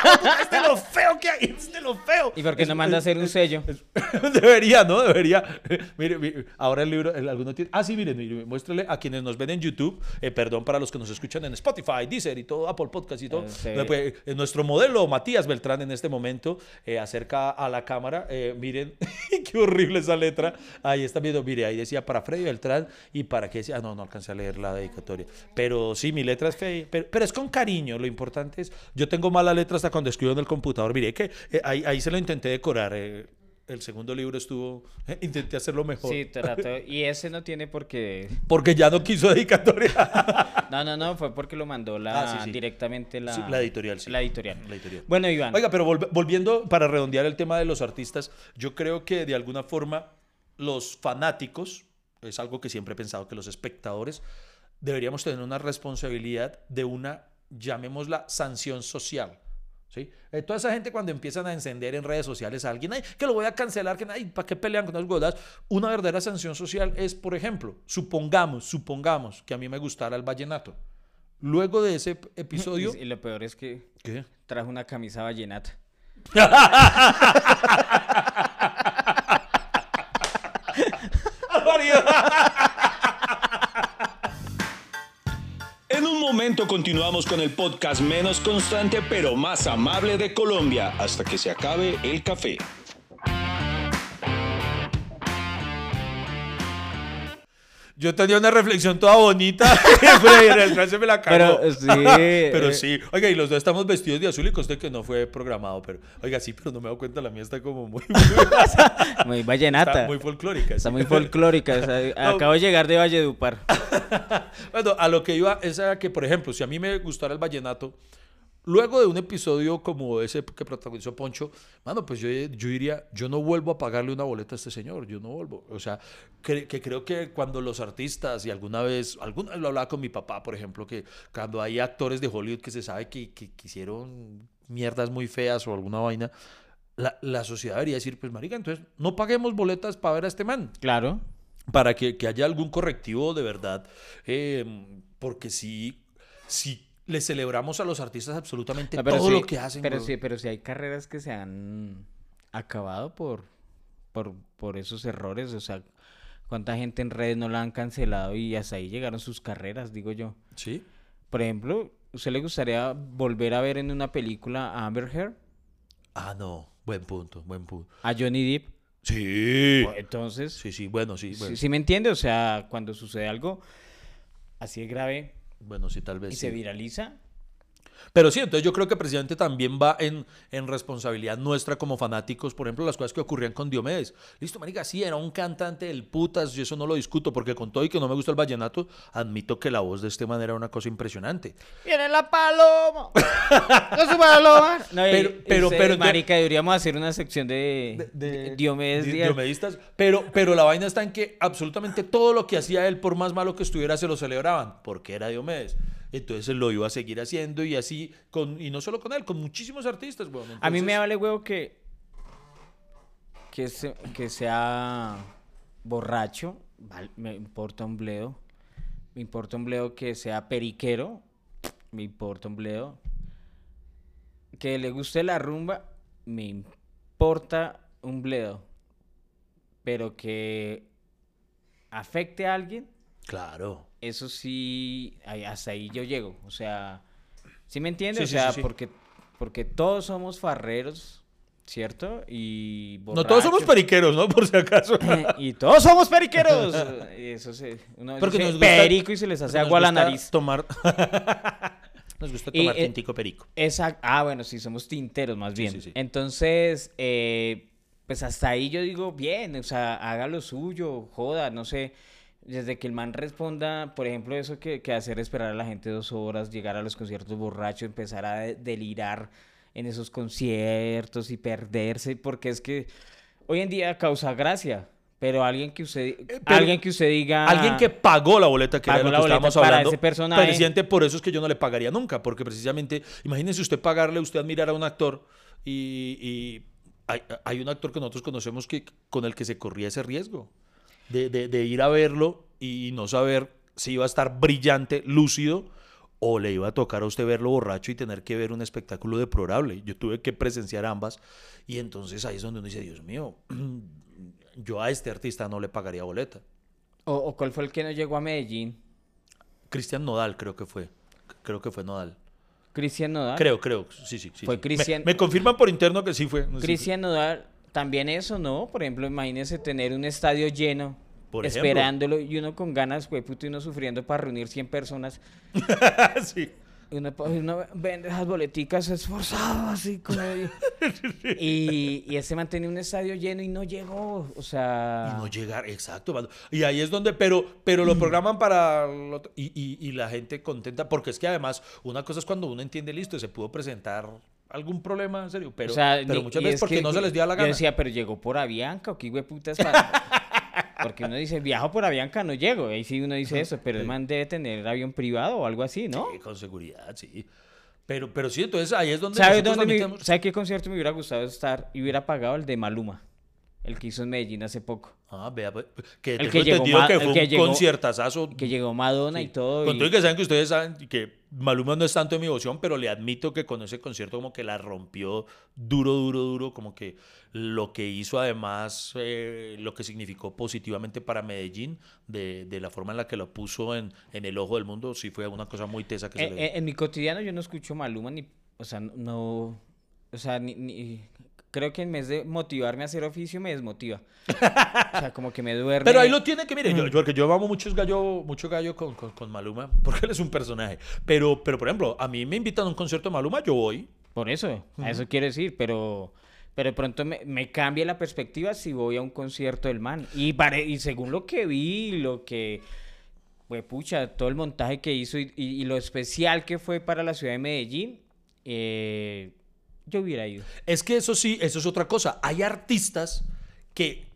es de lo feo que hay, es de lo feo. ¿Y por qué no manda a hacer un sello? debería, ¿no? Debería. mire, ahora el libro, el, alguno tiene. Ah, sí, miren, mire, muéstrele a quienes nos ven en YouTube, eh, perdón para los que nos escuchan en Spotify, Deezer y todo, Apple Podcast y todo. Eh, pues, eh, nuestro modelo, Matías Beltrán, en este momento, acerca a la cámara. miren, qué horrible esa letra. Ahí está viendo, mire, ahí decía para Freddy Beltrán y para qué decía. Ah, no, no alcancé a leer la dedicatoria. Pero sí, mi letra es fea, pero, pero es con cariño. Lo importante es, yo tengo mala letra hasta cuando escribo en el computador. Mire que eh, ahí, ahí, se lo intenté decorar. Eh, el segundo libro estuvo, eh, intenté hacerlo mejor. Sí, trato. Y ese no tiene por qué. Porque ya no quiso dedicatoria. no, no, no, fue porque lo mandó la, ah, directamente la, la editorial. La editorial. La editorial. Bueno, Iván. Oiga, pero volviendo para redondear el tema de los artistas, yo creo que de alguna forma los fanáticos, es algo que siempre he pensado, que los espectadores deberíamos tener una responsabilidad de una, llamémosla, sanción social. ¿Sí? Eh, toda esa gente cuando empiezan a encender en redes sociales a alguien, que lo voy a cancelar, que ay, ¿para qué pelean con las godas? Una verdadera sanción social es, por ejemplo, supongamos, supongamos que a mí me gustara el vallenato. Luego de ese episodio... Y, lo peor es que ¿Qué? trajo una camisa vallenata. continuamos con el podcast menos constante pero más amable de Colombia hasta que se acabe el café. Yo tenía una reflexión toda bonita, pero se me la cagó. Pero sí. pero sí. Oiga, y los dos estamos vestidos de azul y conste que no fue programado, pero oiga, sí, pero no me he dado cuenta, la mía está como muy... muy, vallenata. Está muy folclórica. Está muy folclórica. Acabo de llegar de Valledupar. bueno, a lo que iba es a que, por ejemplo, si a mí me gustara el vallenato, Luego de un episodio como ese que protagonizó Poncho, mano, pues yo, yo diría, yo no vuelvo a pagarle una boleta a este señor, yo no vuelvo. O sea, que, creo que cuando los artistas, y alguna vez, alguna vez lo hablaba con mi papá, por ejemplo, que cuando hay actores de Hollywood que se sabe que, que, hicieron mierdas muy feas o alguna vaina, la, la, sociedad debería decir, pues marica, entonces no paguemos boletas para ver a este man. Claro. Para que, que haya algún correctivo de verdad. Eh, porque si, si le celebramos a los artistas absolutamente todo lo que hacen. Pero sí, pero sí hay carreras que se han acabado por, por, por esos errores. O sea, cuánta gente en redes no la han cancelado y hasta ahí llegaron sus carreras, digo yo. Sí. Por ejemplo, ¿usted le gustaría volver a ver en una película a Amber Heard? Ah, no. Buen punto, buen punto. A Johnny Depp. Sí. entonces. Sí, sí, bueno, sí. Sí, sí, me entiende. O sea, cuando sucede algo así de grave, bueno, sí, tal vez. ¿Y se viraliza? Pero sí, entonces yo creo que precisamente también va en, en responsabilidad nuestra como fanáticos, por ejemplo, las cosas que ocurrían con Diomedes. Listo, marica, sí, era un cantante del putas, y eso no lo discuto, porque con todo y que no me gusta el vallenato, admito que la voz de este man era una cosa impresionante. ¡Viene la paloma! ¡No su paloma! No, y Pero- pero- ese, pero- marica, deberíamos hacer una sección de, de- de Diomedes di- diomedistas, pero, pero la vaina está en que absolutamente todo lo que hacía él, por más malo que estuviera, se lo celebraban, porque era Diomedes. Entonces lo iba a seguir haciendo y así, con, y no solo con él, con muchísimos artistas. weón. A mí me Entonces- vale huevo que que, se- que sea borracho, me importa un bledo. Me importa un bledo que sea periquero, me importa un bledo. Que le guste la rumba, me importa un bledo. Pero que afecte a alguien, Claro. Eso sí, hasta ahí yo llego. O sea, ¿sí me entiendes? Sí, o sea, sí, sí. Porque, porque todos somos farreros, ¿cierto? Y No todos somos periqueros, ¿no? Por si acaso. y todos somos periqueros. Y eso se, uno Porque dice nos gusta- perico y se les hace agua a la nariz. Tomar. Nos gusta Y, tomar eh, tintico perico. Exacto. Ah, bueno, sí, somos tinteros más bien. Entonces, eh, pues hasta ahí yo digo, bien, o sea, haga lo suyo, joda, no sé. Desde que el man responda, por ejemplo, eso que, que hacer esperar a la gente dos horas, llegar a los conciertos borracho, empezar a de- delirar en esos conciertos y perderse, porque es que hoy en día causa gracia. Pero alguien que usted, Eh, alguien que usted diga, Alguien que pagó la boleta, que era lo que estábamos hablando. ese personaje. Presidente, por eso es que yo no le pagaría nunca, porque precisamente, imagínense usted pagarle, usted admirar a un actor y, y hay, hay un actor que nosotros conocemos que, con el que se corría ese riesgo de, de- de ir a verlo y no saber si iba a estar brillante, lúcido, o le iba a tocar a usted verlo borracho y tener que ver un espectáculo deplorable. Yo tuve que presenciar ambas y entonces ahí es donde uno dice, Dios mío, yo a este artista no le pagaría boleta. o, o cuál fue el que no llegó a Medellín, Cristian Nodal creo que fue. Creo que fue Nodal. Cristian Nodal. Creo, creo. Sí, sí, sí. Fue sí. Cristian- Me, me confirman por interno que sí fue. Sí fue. Cristian Nodal, también eso, ¿no? Por ejemplo, imagínese tener un estadio lleno, Por ejemplo. esperándolo, y uno con ganas, güey, puto, y uno sufriendo para reunir 100 personas. sí. Y uno, pues, uno vende esas boleticas esforzado, así como... y, y ese mantenía un estadio lleno y no llegó, o sea... Y no llegar, exacto. Y ahí es donde, pero, pero lo programan para. lo y, y- y la gente contenta, porque es que además, una cosa es cuando uno entiende, listo, se pudo presentar algún problema, en serio. Pero, o sea, pero ni- muchas veces es porque que no se les dio la Yo gana. decía, pero llegó por Avianca, o qué güey putas para... Porque uno dice, viajo por Avianca, no llego. Ahí sí uno dice eso, pero el man debe tener avión privado o algo así, ¿no? Sí, con seguridad, sí. Pero, pero sí, entonces ahí es donde. ¿Sabe nosotros dónde me- ¿Sabe qué concierto me hubiera gustado estar? Y hubiera pagado el de Maluma. El que hizo en Medellín hace poco. Ah, vea, pues, que El que llegó ma- que el fue que un llegó- conciertazazo. Que llegó Madonna y todo. Con y- todo y que saben que ustedes saben que Maluma no es tanto de mi devoción, pero le admito que con ese concierto como que la rompió duro, duro, duro, como que lo que hizo además, eh, lo que significó positivamente para Medellín, de, de la forma en la que lo puso en, en el ojo del mundo, sí fue una cosa muy tesa que se Eh, le eh, en mi cotidiano yo no escucho Maluma ni... O sea, no... O sea, ni... ni- creo que en vez de motivarme a hacer oficio, me desmotiva. O sea, como que me duerme. Pero ahí lo tiene que, mire, yo, yo- porque yo amo mucho gallo, mucho gallo con, con, con Maluma, porque él es un personaje. Pero, pero, por ejemplo, a mí me invitan a un concierto de Maluma, yo voy. Por eso, a eso quiero decir, pero... Pero de pronto me, me cambia la perspectiva si voy a un concierto del man. Y, pare- y según lo que vi, lo que... Pues pucha, todo el montaje que hizo y, y- y lo especial que fue para la ciudad de Medellín, eh, yo hubiera ido. Es que eso sí, eso es otra cosa. Hay artistas que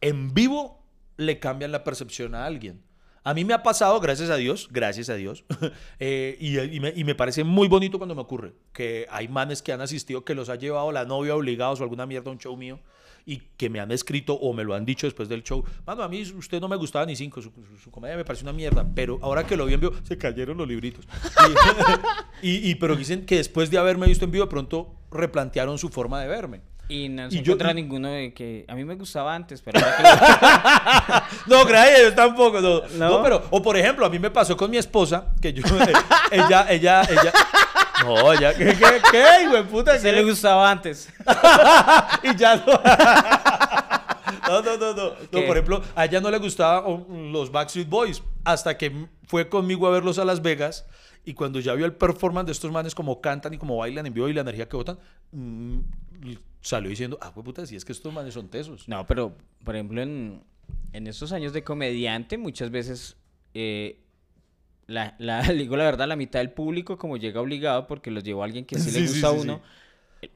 en vivo le cambian la percepción a alguien. A mí me ha pasado, gracias a Dios, gracias a Dios, eh, y, me, y me parece muy bonito cuando me ocurre, que hay manes que han asistido, que los ha llevado la novia obligados o alguna mierda a un show mío, y que me han escrito o me lo han dicho después del show. Mano, a mí usted no me gustaba ni cinco, su, comedia me parece una mierda, pero ahora que lo vi en vivo, se cayeron los libritos. Y- pero dicen que después de haberme visto en vivo, de pronto replantearon su forma de verme. Y no Y se yo- encuentra ninguno de que a mí me gustaba antes, pero ahora que lo- No, gracias, yo tampoco. No. ¿No? No, pero, o por ejemplo, a mí me pasó con mi esposa, que yo, ella, ella, ella. No, ella, ¿qué, qué, qué, güey, puta? se le gustaba antes. y ya no. No, no, no, no. No, por ejemplo, a ella no le gustaban los Backstreet Boys hasta que fue conmigo a verlos a Las Vegas Y cuando ya vio el performance de estos manes, como cantan y como bailan en vivo y la energía que botan, mm, salió diciendo, ah, pues puta, si es que estos manes son tesos. No, pero, por ejemplo, en, en estos años de comediante, muchas veces, eh, la, la, digo la verdad, la mitad del público como llega obligado porque los llevó alguien que sí, Sí, le sí, gusta a sí, uno, el-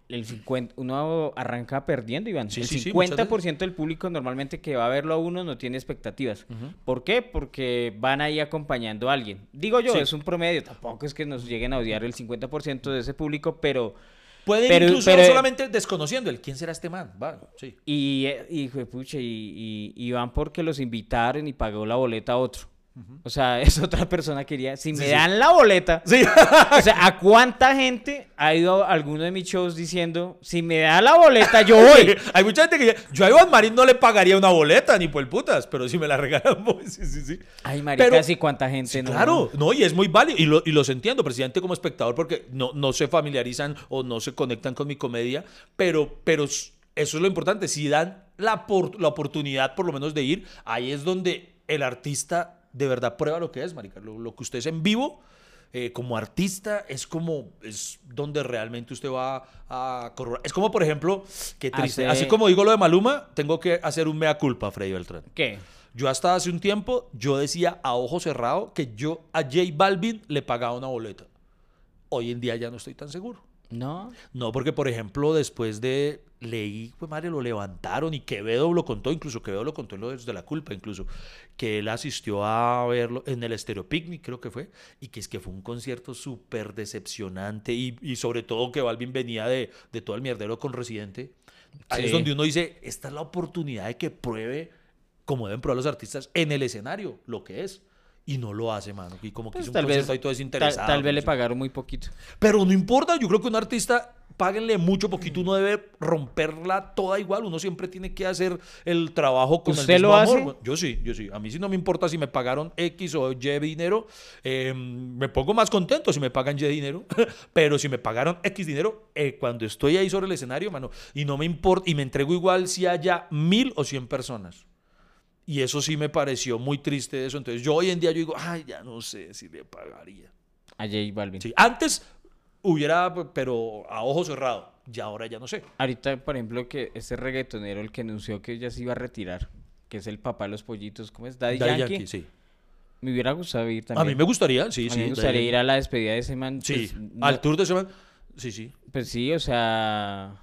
el 50, uno arranca perdiendo, Iván. Sí, el sí, sí, muchas 50% del público normalmente que va a verlo a uno no tiene expectativas. ¿Por qué? Porque van ahí acompañando a alguien. Digo yo, es un promedio, tampoco es que nos lleguen a odiar el 50% de ese público, pero... Pueden Pero- incluso pero- solamente desconociendo el quién será este man. Va, sí. Y, eh, y, juepucha, y, y, y van porque los invitaron y pagó la boleta a otro. O sea, es otra persona que quería. Si me sí. dan la boleta. Sí. O sea, ¿a cuánta gente ha ido a alguno de mis shows diciendo, si me da la boleta, yo voy? Hay mucha gente que yo a Iván Marín no le pagaría una boleta ni por el putas, pero si me la regalan, voy. sí, sí, sí. Ay, marica, sí, cuánta gente no. claro, no, y es muy válido, y, lo- y los entiendo, presidente, como espectador, porque no, no se familiarizan o no se conectan con mi comedia, pero, pero eso es lo importante, si dan la, por- la oportunidad por lo menos de ir, ahí es donde el artista de verdad prueba lo que es, marica, lo, lo que usted es en vivo. eh, como artista es como es donde realmente usted va a corroborar. Es como por ejemplo, qué triste. Hace- Así como digo lo de Maluma, tengo que hacer un mea culpa, Freddy Beltrán. ¿Qué? Yo hasta hace un tiempo, yo decía a ojo cerrado que yo a J Balvin le pagaba una boleta. Hoy en día ya no estoy tan seguro. No. No, porque por ejemplo, después de leí, pues madre, lo levantaron y Quevedo lo contó, incluso Quevedo lo contó desde la culpa, incluso, que él asistió a verlo en el Stereo Picnic, creo que fue, y que es que fue un concierto súper decepcionante y, y sobre todo que Balvin venía de, de todo el mierdero con Residente. Ahí es Sí. donde uno dice, esta es la oportunidad de que pruebe como deben probar los artistas en el escenario, lo que es. Y no lo hace, mano. Y como que Pues hizo un tal vez, concierto ahí todo tal, desinteresado. tal vez no le pagaron muy poquito. Pero no importa, yo creo que un artista, páguenle mucho poquito, uno debe romperla toda igual, uno siempre tiene que hacer el trabajo con el ¿Usted mismo lo amor. hace? Bueno, Yo sí, yo sí. A mí sí no me importa si me pagaron X o Y dinero, eh, me pongo más contento si me pagan Y dinero, pero si me pagaron X dinero, eh, cuando estoy ahí sobre el escenario, mano, y no me importa, y me entrego igual si haya mil o cien personas. Y eso sí me pareció muy triste eso. Entonces yo hoy en día yo digo, ay, ya no sé si le pagaría. A J Balvin. Sí, antes hubiera, pero a ojo cerrado. Y ahora ya no sé. Ahorita, por ejemplo, que este reggaetonero, el que anunció que ya se iba a retirar, que es el papá de los pollitos, ¿cómo es? Daddy, Daddy Yankee. Yankee, sí. Me hubiera gustado ir A también. mí me gustaría, sí, A sí. mí me gustaría Daddy ir a la despedida de ese man. Sí, pues, no- al tour de semana. Sí, sí. Pues sí, o sea,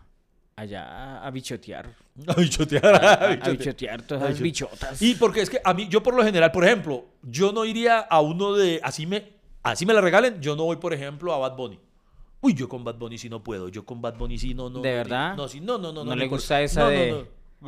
allá a bichotear. A bichotear, A, a a bichotear. bichotear todas bichotear. bichotas. Y porque es que a mí, yo por lo general, por ejemplo, yo no iría a uno de, así me, así me la regalen, yo no voy, por ejemplo, a Bad Bunny. Uy, yo con Bad Bunny sí no puedo, yo con Bad Bunny sí no, no. ¿De no, verdad? No, sí, no, no, no. ¿No ni le por- gusta esa no, de- No,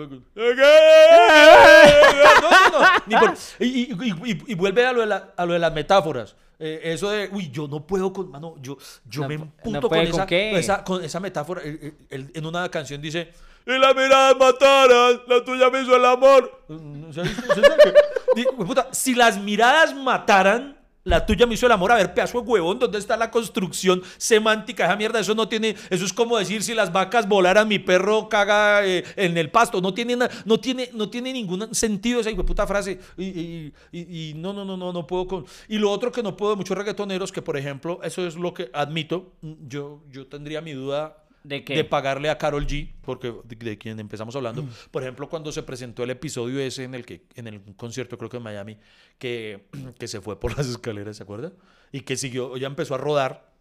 no. No, no, no, ni por- y- y- y- y vuelve a lo de, la- a lo de las metáforas. Eh, eso de, uy, yo no puedo con, mano, yo, yo No me pu- emputo no con, esa, ¿con esa- con esa metáfora. Él- él- él en una canción dice, y la mirada mataran, la tuya me hizo el amor. Mm, puta, si las miradas mataran, la tuya me hizo el amor. A ver, pedazo de huevón, ¿dónde está la construcción semántica? Esa mierda, eso no tiene, eso es como decir si las vacas volaran, mi perro caga eh, en el pasto. No tiene, na- no tiene, no tiene ningún sentido esa puta frase. Y, no, no, no, no, no puedo con. Y lo otro que no puedo de muchos reggaetoneros, que por ejemplo, eso es lo que admito, yo, yo tendría mi duda ¿De qué? de pagarle a Carol G, porque de, de quien empezamos hablando. Mm. Por ejemplo, cuando se presentó el episodio ese en el que en el concierto creo que en Miami que, que se fue por las escaleras, ¿se acuerda? Y que siguió, ya empezó a rodar.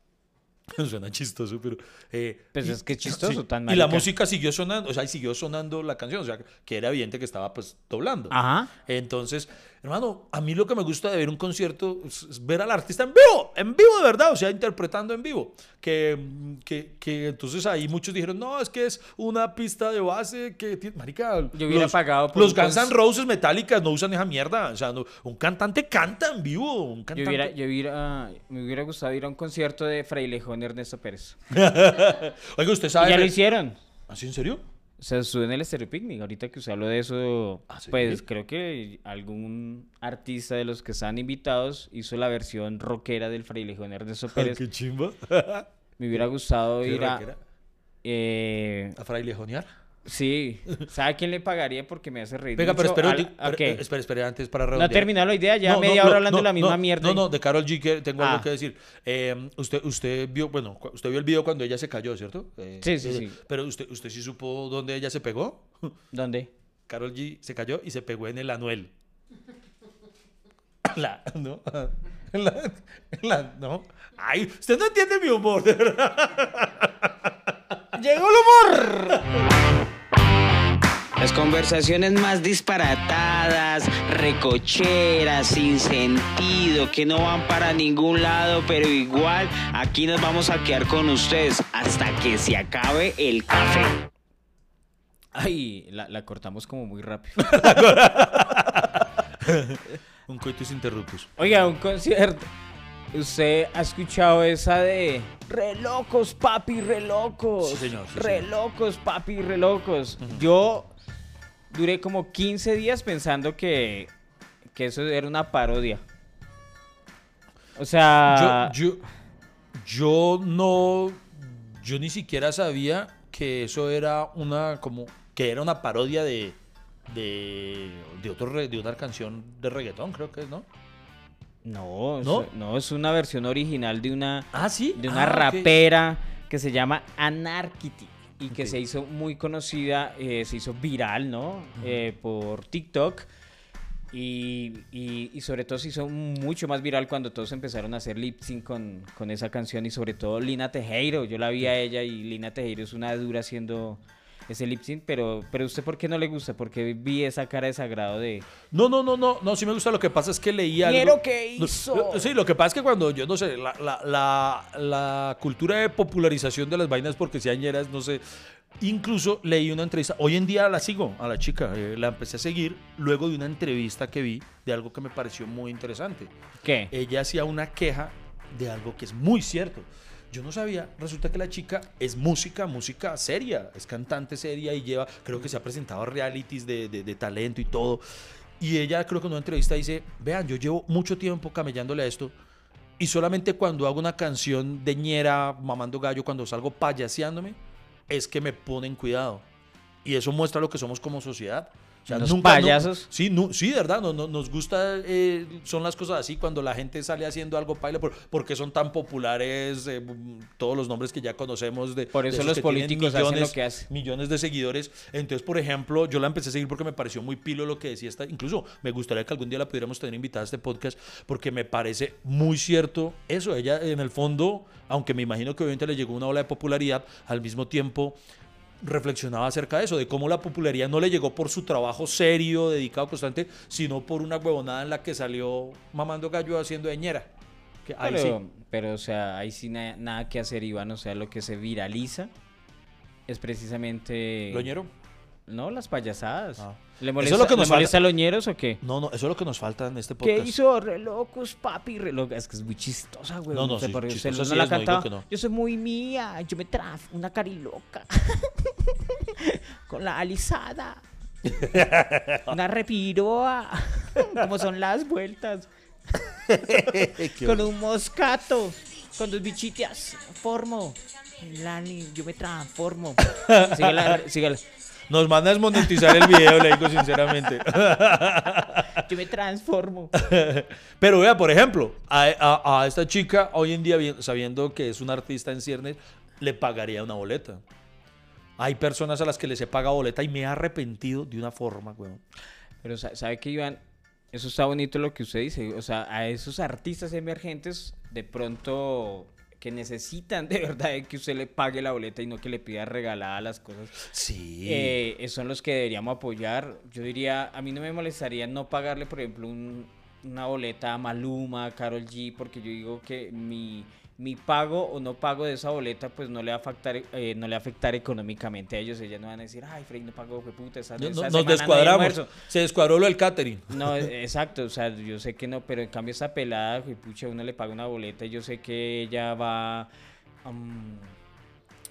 Suena chistoso, pero eh, Pues y- es que es chistoso, tan Y la música siguió sonando, o sea, siguió sonando la canción, o sea, que era evidente que estaba pues doblando. Ajá. Entonces, hermano, a mí lo que me gusta de ver un concierto es, ver al artista en vivo, en vivo de verdad, o sea, interpretando en vivo. Que, que, que entonces ahí muchos dijeron, no, es que es una pista de base que tiene, marica, Yo hubiera los, pagado por los un Guns N' Roses metálicas no usan esa mierda, o sea, no- un cantante canta en vivo, un Yo hubiera, yo hubiera, me hubiera gustado ir a un concierto de Frailejón Ernesto Pérez. Oiga, usted Y sabe. ya lo hicieron. ¿Así en serio? O sea, estuve en el Stereo Picnic. Ahorita que usted habló de eso, ¿Ah, sí? pues creo que algún artista de los que están invitados hizo la versión rockera del Frailejón Ernesto Pérez. Qué chimba. Me hubiera gustado ¿Qué ir a, eh, ¿A frailejonear? Sí. ¿Sabe quién le pagaría porque me hace reír? Venga, pero espera, Al- eh, espera, espera, antes para No redondear. terminó la idea, ya No, no, media no, hora hablando no, de la misma no, mierda. No, no, de Carol G que tengo Ah. algo que decir. Eh, usted, usted vio, bueno, usted vio el video cuando ella se cayó, ¿cierto? Eh, Sí, sí, eh, sí. Pero usted, usted sí supo dónde ella se pegó. ¿Dónde? Carol G se cayó y se pegó en el anuel. La, ¿no? La, la- ¿no? Ay, usted no entiende mi humor, de verdad. ¡Llegó el humor! Las conversaciones más disparatadas, recocheras, sin sentido, que no van para ningún lado, pero igual aquí nos vamos a quedar con ustedes hasta que se acabe el café. Ay, la, la cortamos como muy rápido. Un coitus interruptus. Oiga, un concierto. ¿Usted ha escuchado esa de re locos, papi, re locos? Sí, señor, sí, re señor. locos, papi, re locos. Yo duré como 15 días pensando que, que eso era una parodia. O sea, Yo, yo, yo no, yo ni siquiera sabía que eso era una, como, que era una parodia de, de, de, otro, de una canción de reggaetón, creo que es, ¿no? no, ¿No? eso- no, es una versión original de una, Ah, sí. de una Ah, rapera que se llama Anarchity y que se hizo muy conocida, eh, se hizo viral, ¿no? Eh, por TikTok. Y, y- y sobre todo se hizo mucho más viral cuando todos empezaron a hacer lip sync con, con esa canción y sobre todo Lina Tejero. Yo la vi a ella y Lina Tejero es una dura haciendo ese lip sync, pero, pero ¿usted por qué no le gusta? Porque vi esa cara de sagrado de... No, no, no, no, no, sí me gusta. Lo que pasa es que leí algo. Quiero que No, hizo. lo- Sí, lo que pasa es que cuando yo no sé, la, la, la, la cultura de popularización de las vainas porque sean ñeras, no sé. Incluso leí una entrevista. Hoy en día la sigo a la chica. eh, la empecé a seguir luego de una entrevista que vi de algo que me pareció muy interesante. ¿Qué? Ella hacía una queja de algo que es muy cierto. Yo no sabía, resulta que la chica es música, música seria, es cantante seria y lleva, creo que se ha presentado a realities de, de- de talento y todo. Y ella creo que en una entrevista dice, vean, yo llevo mucho tiempo camellándole a esto y solamente cuando hago una canción de ñera, mamando gallo, cuando salgo payaseándome, es que me ponen cuidado. Y eso muestra lo que somos como sociedad. O sea, nunca- no- payasos. sí, sí, de verdad, no, no- nos gusta, eh, son las cosas así cuando la gente sale haciendo algo paila, por, porque son tan populares eh, todos los nombres que ya conocemos. De, Por eso los políticos hacen lo que hacen. Millones de seguidores. Entonces, por ejemplo, yo la empecé a seguir porque me pareció muy pilo lo que decía esta. Incluso me gustaría que algún día la pudiéramos tener invitada a este podcast porque me parece muy cierto eso. Ella, en el fondo, aunque me imagino que obviamente le llegó una ola de popularidad, al mismo tiempo reflexionaba acerca de eso, de cómo la popularidad no le llegó por su trabajo serio, dedicado, constante, sino por una huevonada en la que salió mamando gallo haciendo eñera. Que ahí Pero, sí. pero, o sea, ahí sí na- nada que hacer, Iván. O sea, lo que se viraliza es precisamente... ¿Loñero? No, las payasadas. Ah. ¿Le Eso molesta, es lo que ¿le nos molesta a Loñeros o qué? No, no, eso es lo que nos falta en este podcast. ¿Qué hizo? Re locos, papi, re locos. Es que es muy chistosa, güey. No, no, sí, usted no sí la no cantaba. Yo soy muy mía, yo me trajo una cariloca. Con la alisada. una repiroa. Como son las vueltas. Con un moscato. Con dos bichitas. Formo. Lani, yo me transformo. Síguela, síguela. Nos manda a desmonetizar el video, le digo sinceramente. Yo me transformo. Pero vea, por ejemplo, a, a- a esta chica, hoy en día, sabiendo que es una artista en ciernes, le pagaría una boleta. Hay personas a las que les he pagado boleta y me he arrepentido de una forma, weón. Pero sa- ¿sabe qué, Iván? Eso está bonito lo que usted dice. O sea, a esos artistas emergentes, de pronto que necesitan de verdad de que usted le pague la boleta y no que le pida regalada las cosas. Sí. eh, eh, son los que deberíamos apoyar. Yo diría, a mí no me molestaría no pagarle, por ejemplo, un- una boleta a Maluma, a Carol G, porque yo digo que mi, mi pago o no pago de esa boleta, pues no le va a afectar, eh, no le va a afectar económicamente a ellos. Ellas no van a decir, ay, Frey, no pago, fue puta, esa, No- esa nos descuadramos. almuerzo". Se descuadró lo del catering. No, eh, exacto, o sea, yo sé que no, pero en cambio esta pelada, pucha, uno le paga una boleta y yo sé que ella va um,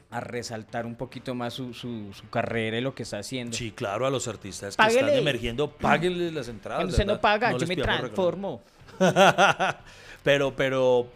a resaltar un poquito más su, su, su carrera y lo que está haciendo. Sí, claro, a los artistas que Páguele. están emergiendo, páguenle las entradas. Cuando usted no paga, No yo me transformo. pero, pero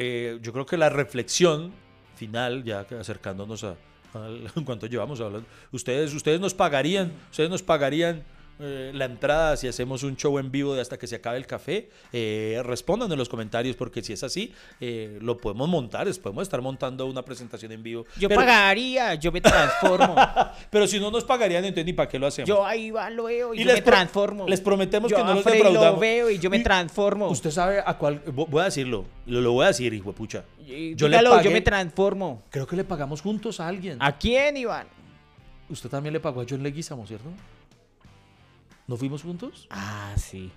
eh, yo creo que la reflexión final, ya acercándonos a, al- ¿Cuánto llevamos hablando? Ustedes, ustedes nos pagarían, ustedes nos pagarían eh, la entrada si hacemos un show en vivo de hasta que se acabe el café. Eh, respondan en los comentarios porque si es así, eh, lo podemos montar, es- podemos estar montando una presentación en vivo. Yo pero, pagaría, yo me transformo. pero si no nos pagarían, entonces ni para qué lo hacemos. yo ahí va, lo veo y, Y yo les me transformo. les prometemos Yo que no los defraudamos. lo veo y yo me Y- transformo. Usted sabe a cuál, vo- voy a decirlo, lo, lo voy a decir, hijo de pucha. Y Yo le pagué- yo me transformo. Creo que le pagamos juntos a alguien. ¿A quién, Iván? Usted también le pagó a John Leguizamo, ¿cierto? ¿No fuimos juntos? Ah, sí.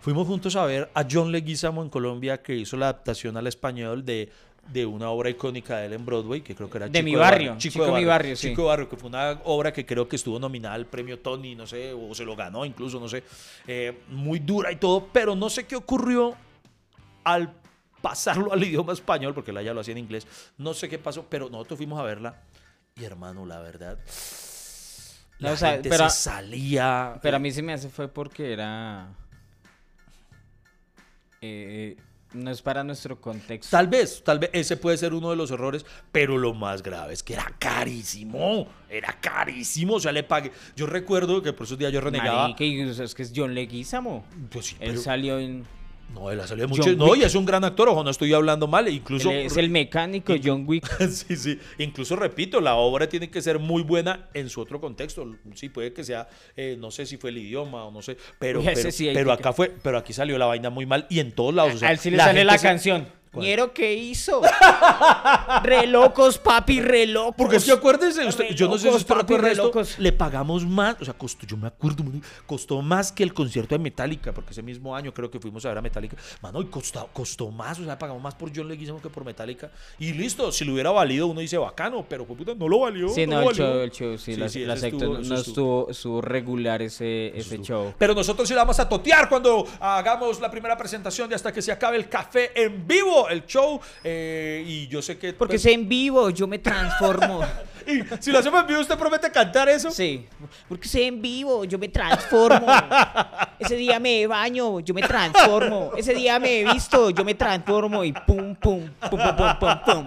Fuimos juntos a ver a John Leguizamo en Colombia que hizo la adaptación al español de, de una obra icónica de él en Broadway, que creo que era De Chico mi barrio, Chico de de mi barrio, sí. Chico de barrio, que fue una obra que creo que estuvo nominada al premio Tony, no sé, o se lo ganó incluso, no sé. Eh, muy dura y todo, pero no sé qué ocurrió al pasarlo al idioma español, porque la ya lo hacía en inglés. No sé qué pasó, pero nosotros fuimos a verla y hermano, la verdad... La o sea, gente pero- se salía. Pero a mí se me hace fue porque era... eh, no es para nuestro contexto. Tal vez, tal vez ese puede ser uno de los errores, pero lo más grave es que era carísimo, era carísimo, o sea, le pagué. Yo recuerdo que por esos días yo renegaba. Marica, y es que es John Leguizamo. Pues sí, Él pero- salió en... no, él ha salido John mucho. No, Wick. y es un gran actor, ojo, no estoy hablando mal, incluso. él es el mecánico John Wick. sí, sí. Incluso repito, la obra tiene que ser muy buena en su otro contexto. Sí, puede que sea, eh, no sé si fue el idioma o no sé, pero, pero, sí acá fue, pero aquí salió la vaina muy mal y en todos lados. o sea, a él sí le sale la se- canción. ¿Cuál? ¿Ñero qué hizo? re locos, papi, re locos. Porque es que acuérdese, usted- yo no sé si usted papi, recuerda re esto, locos. le pagamos más, o sea, costó, yo me acuerdo, costó más que el concierto de Metallica, porque ese mismo año creo que fuimos a ver a Metallica, mano, y costó, costó más, o sea, pagamos más por John Leguizamo que por Metallica, y listo, si lo hubiera valido, uno dice bacano, pero pues, puta, no lo valió, Sí, no, el valió. show, el show, sí, Sí, la, sí, la ese secta estuvo- no estuvo, estuvo regular ese, ese estuvo. show. Pero nosotros sí la vamos a totear cuando hagamos la primera presentación de hasta que se acabe el café en vivo, el show. eh, y yo sé que. Porque pues, es en vivo, yo me transformo. y si lo hacemos en vivo, ¿usted promete cantar eso? Sí, porque sé en vivo, yo me transformo. Ese día me baño, yo me transformo. Ese día me he visto, yo me transformo y pum, pum, pum, pum, pum, pum, pum.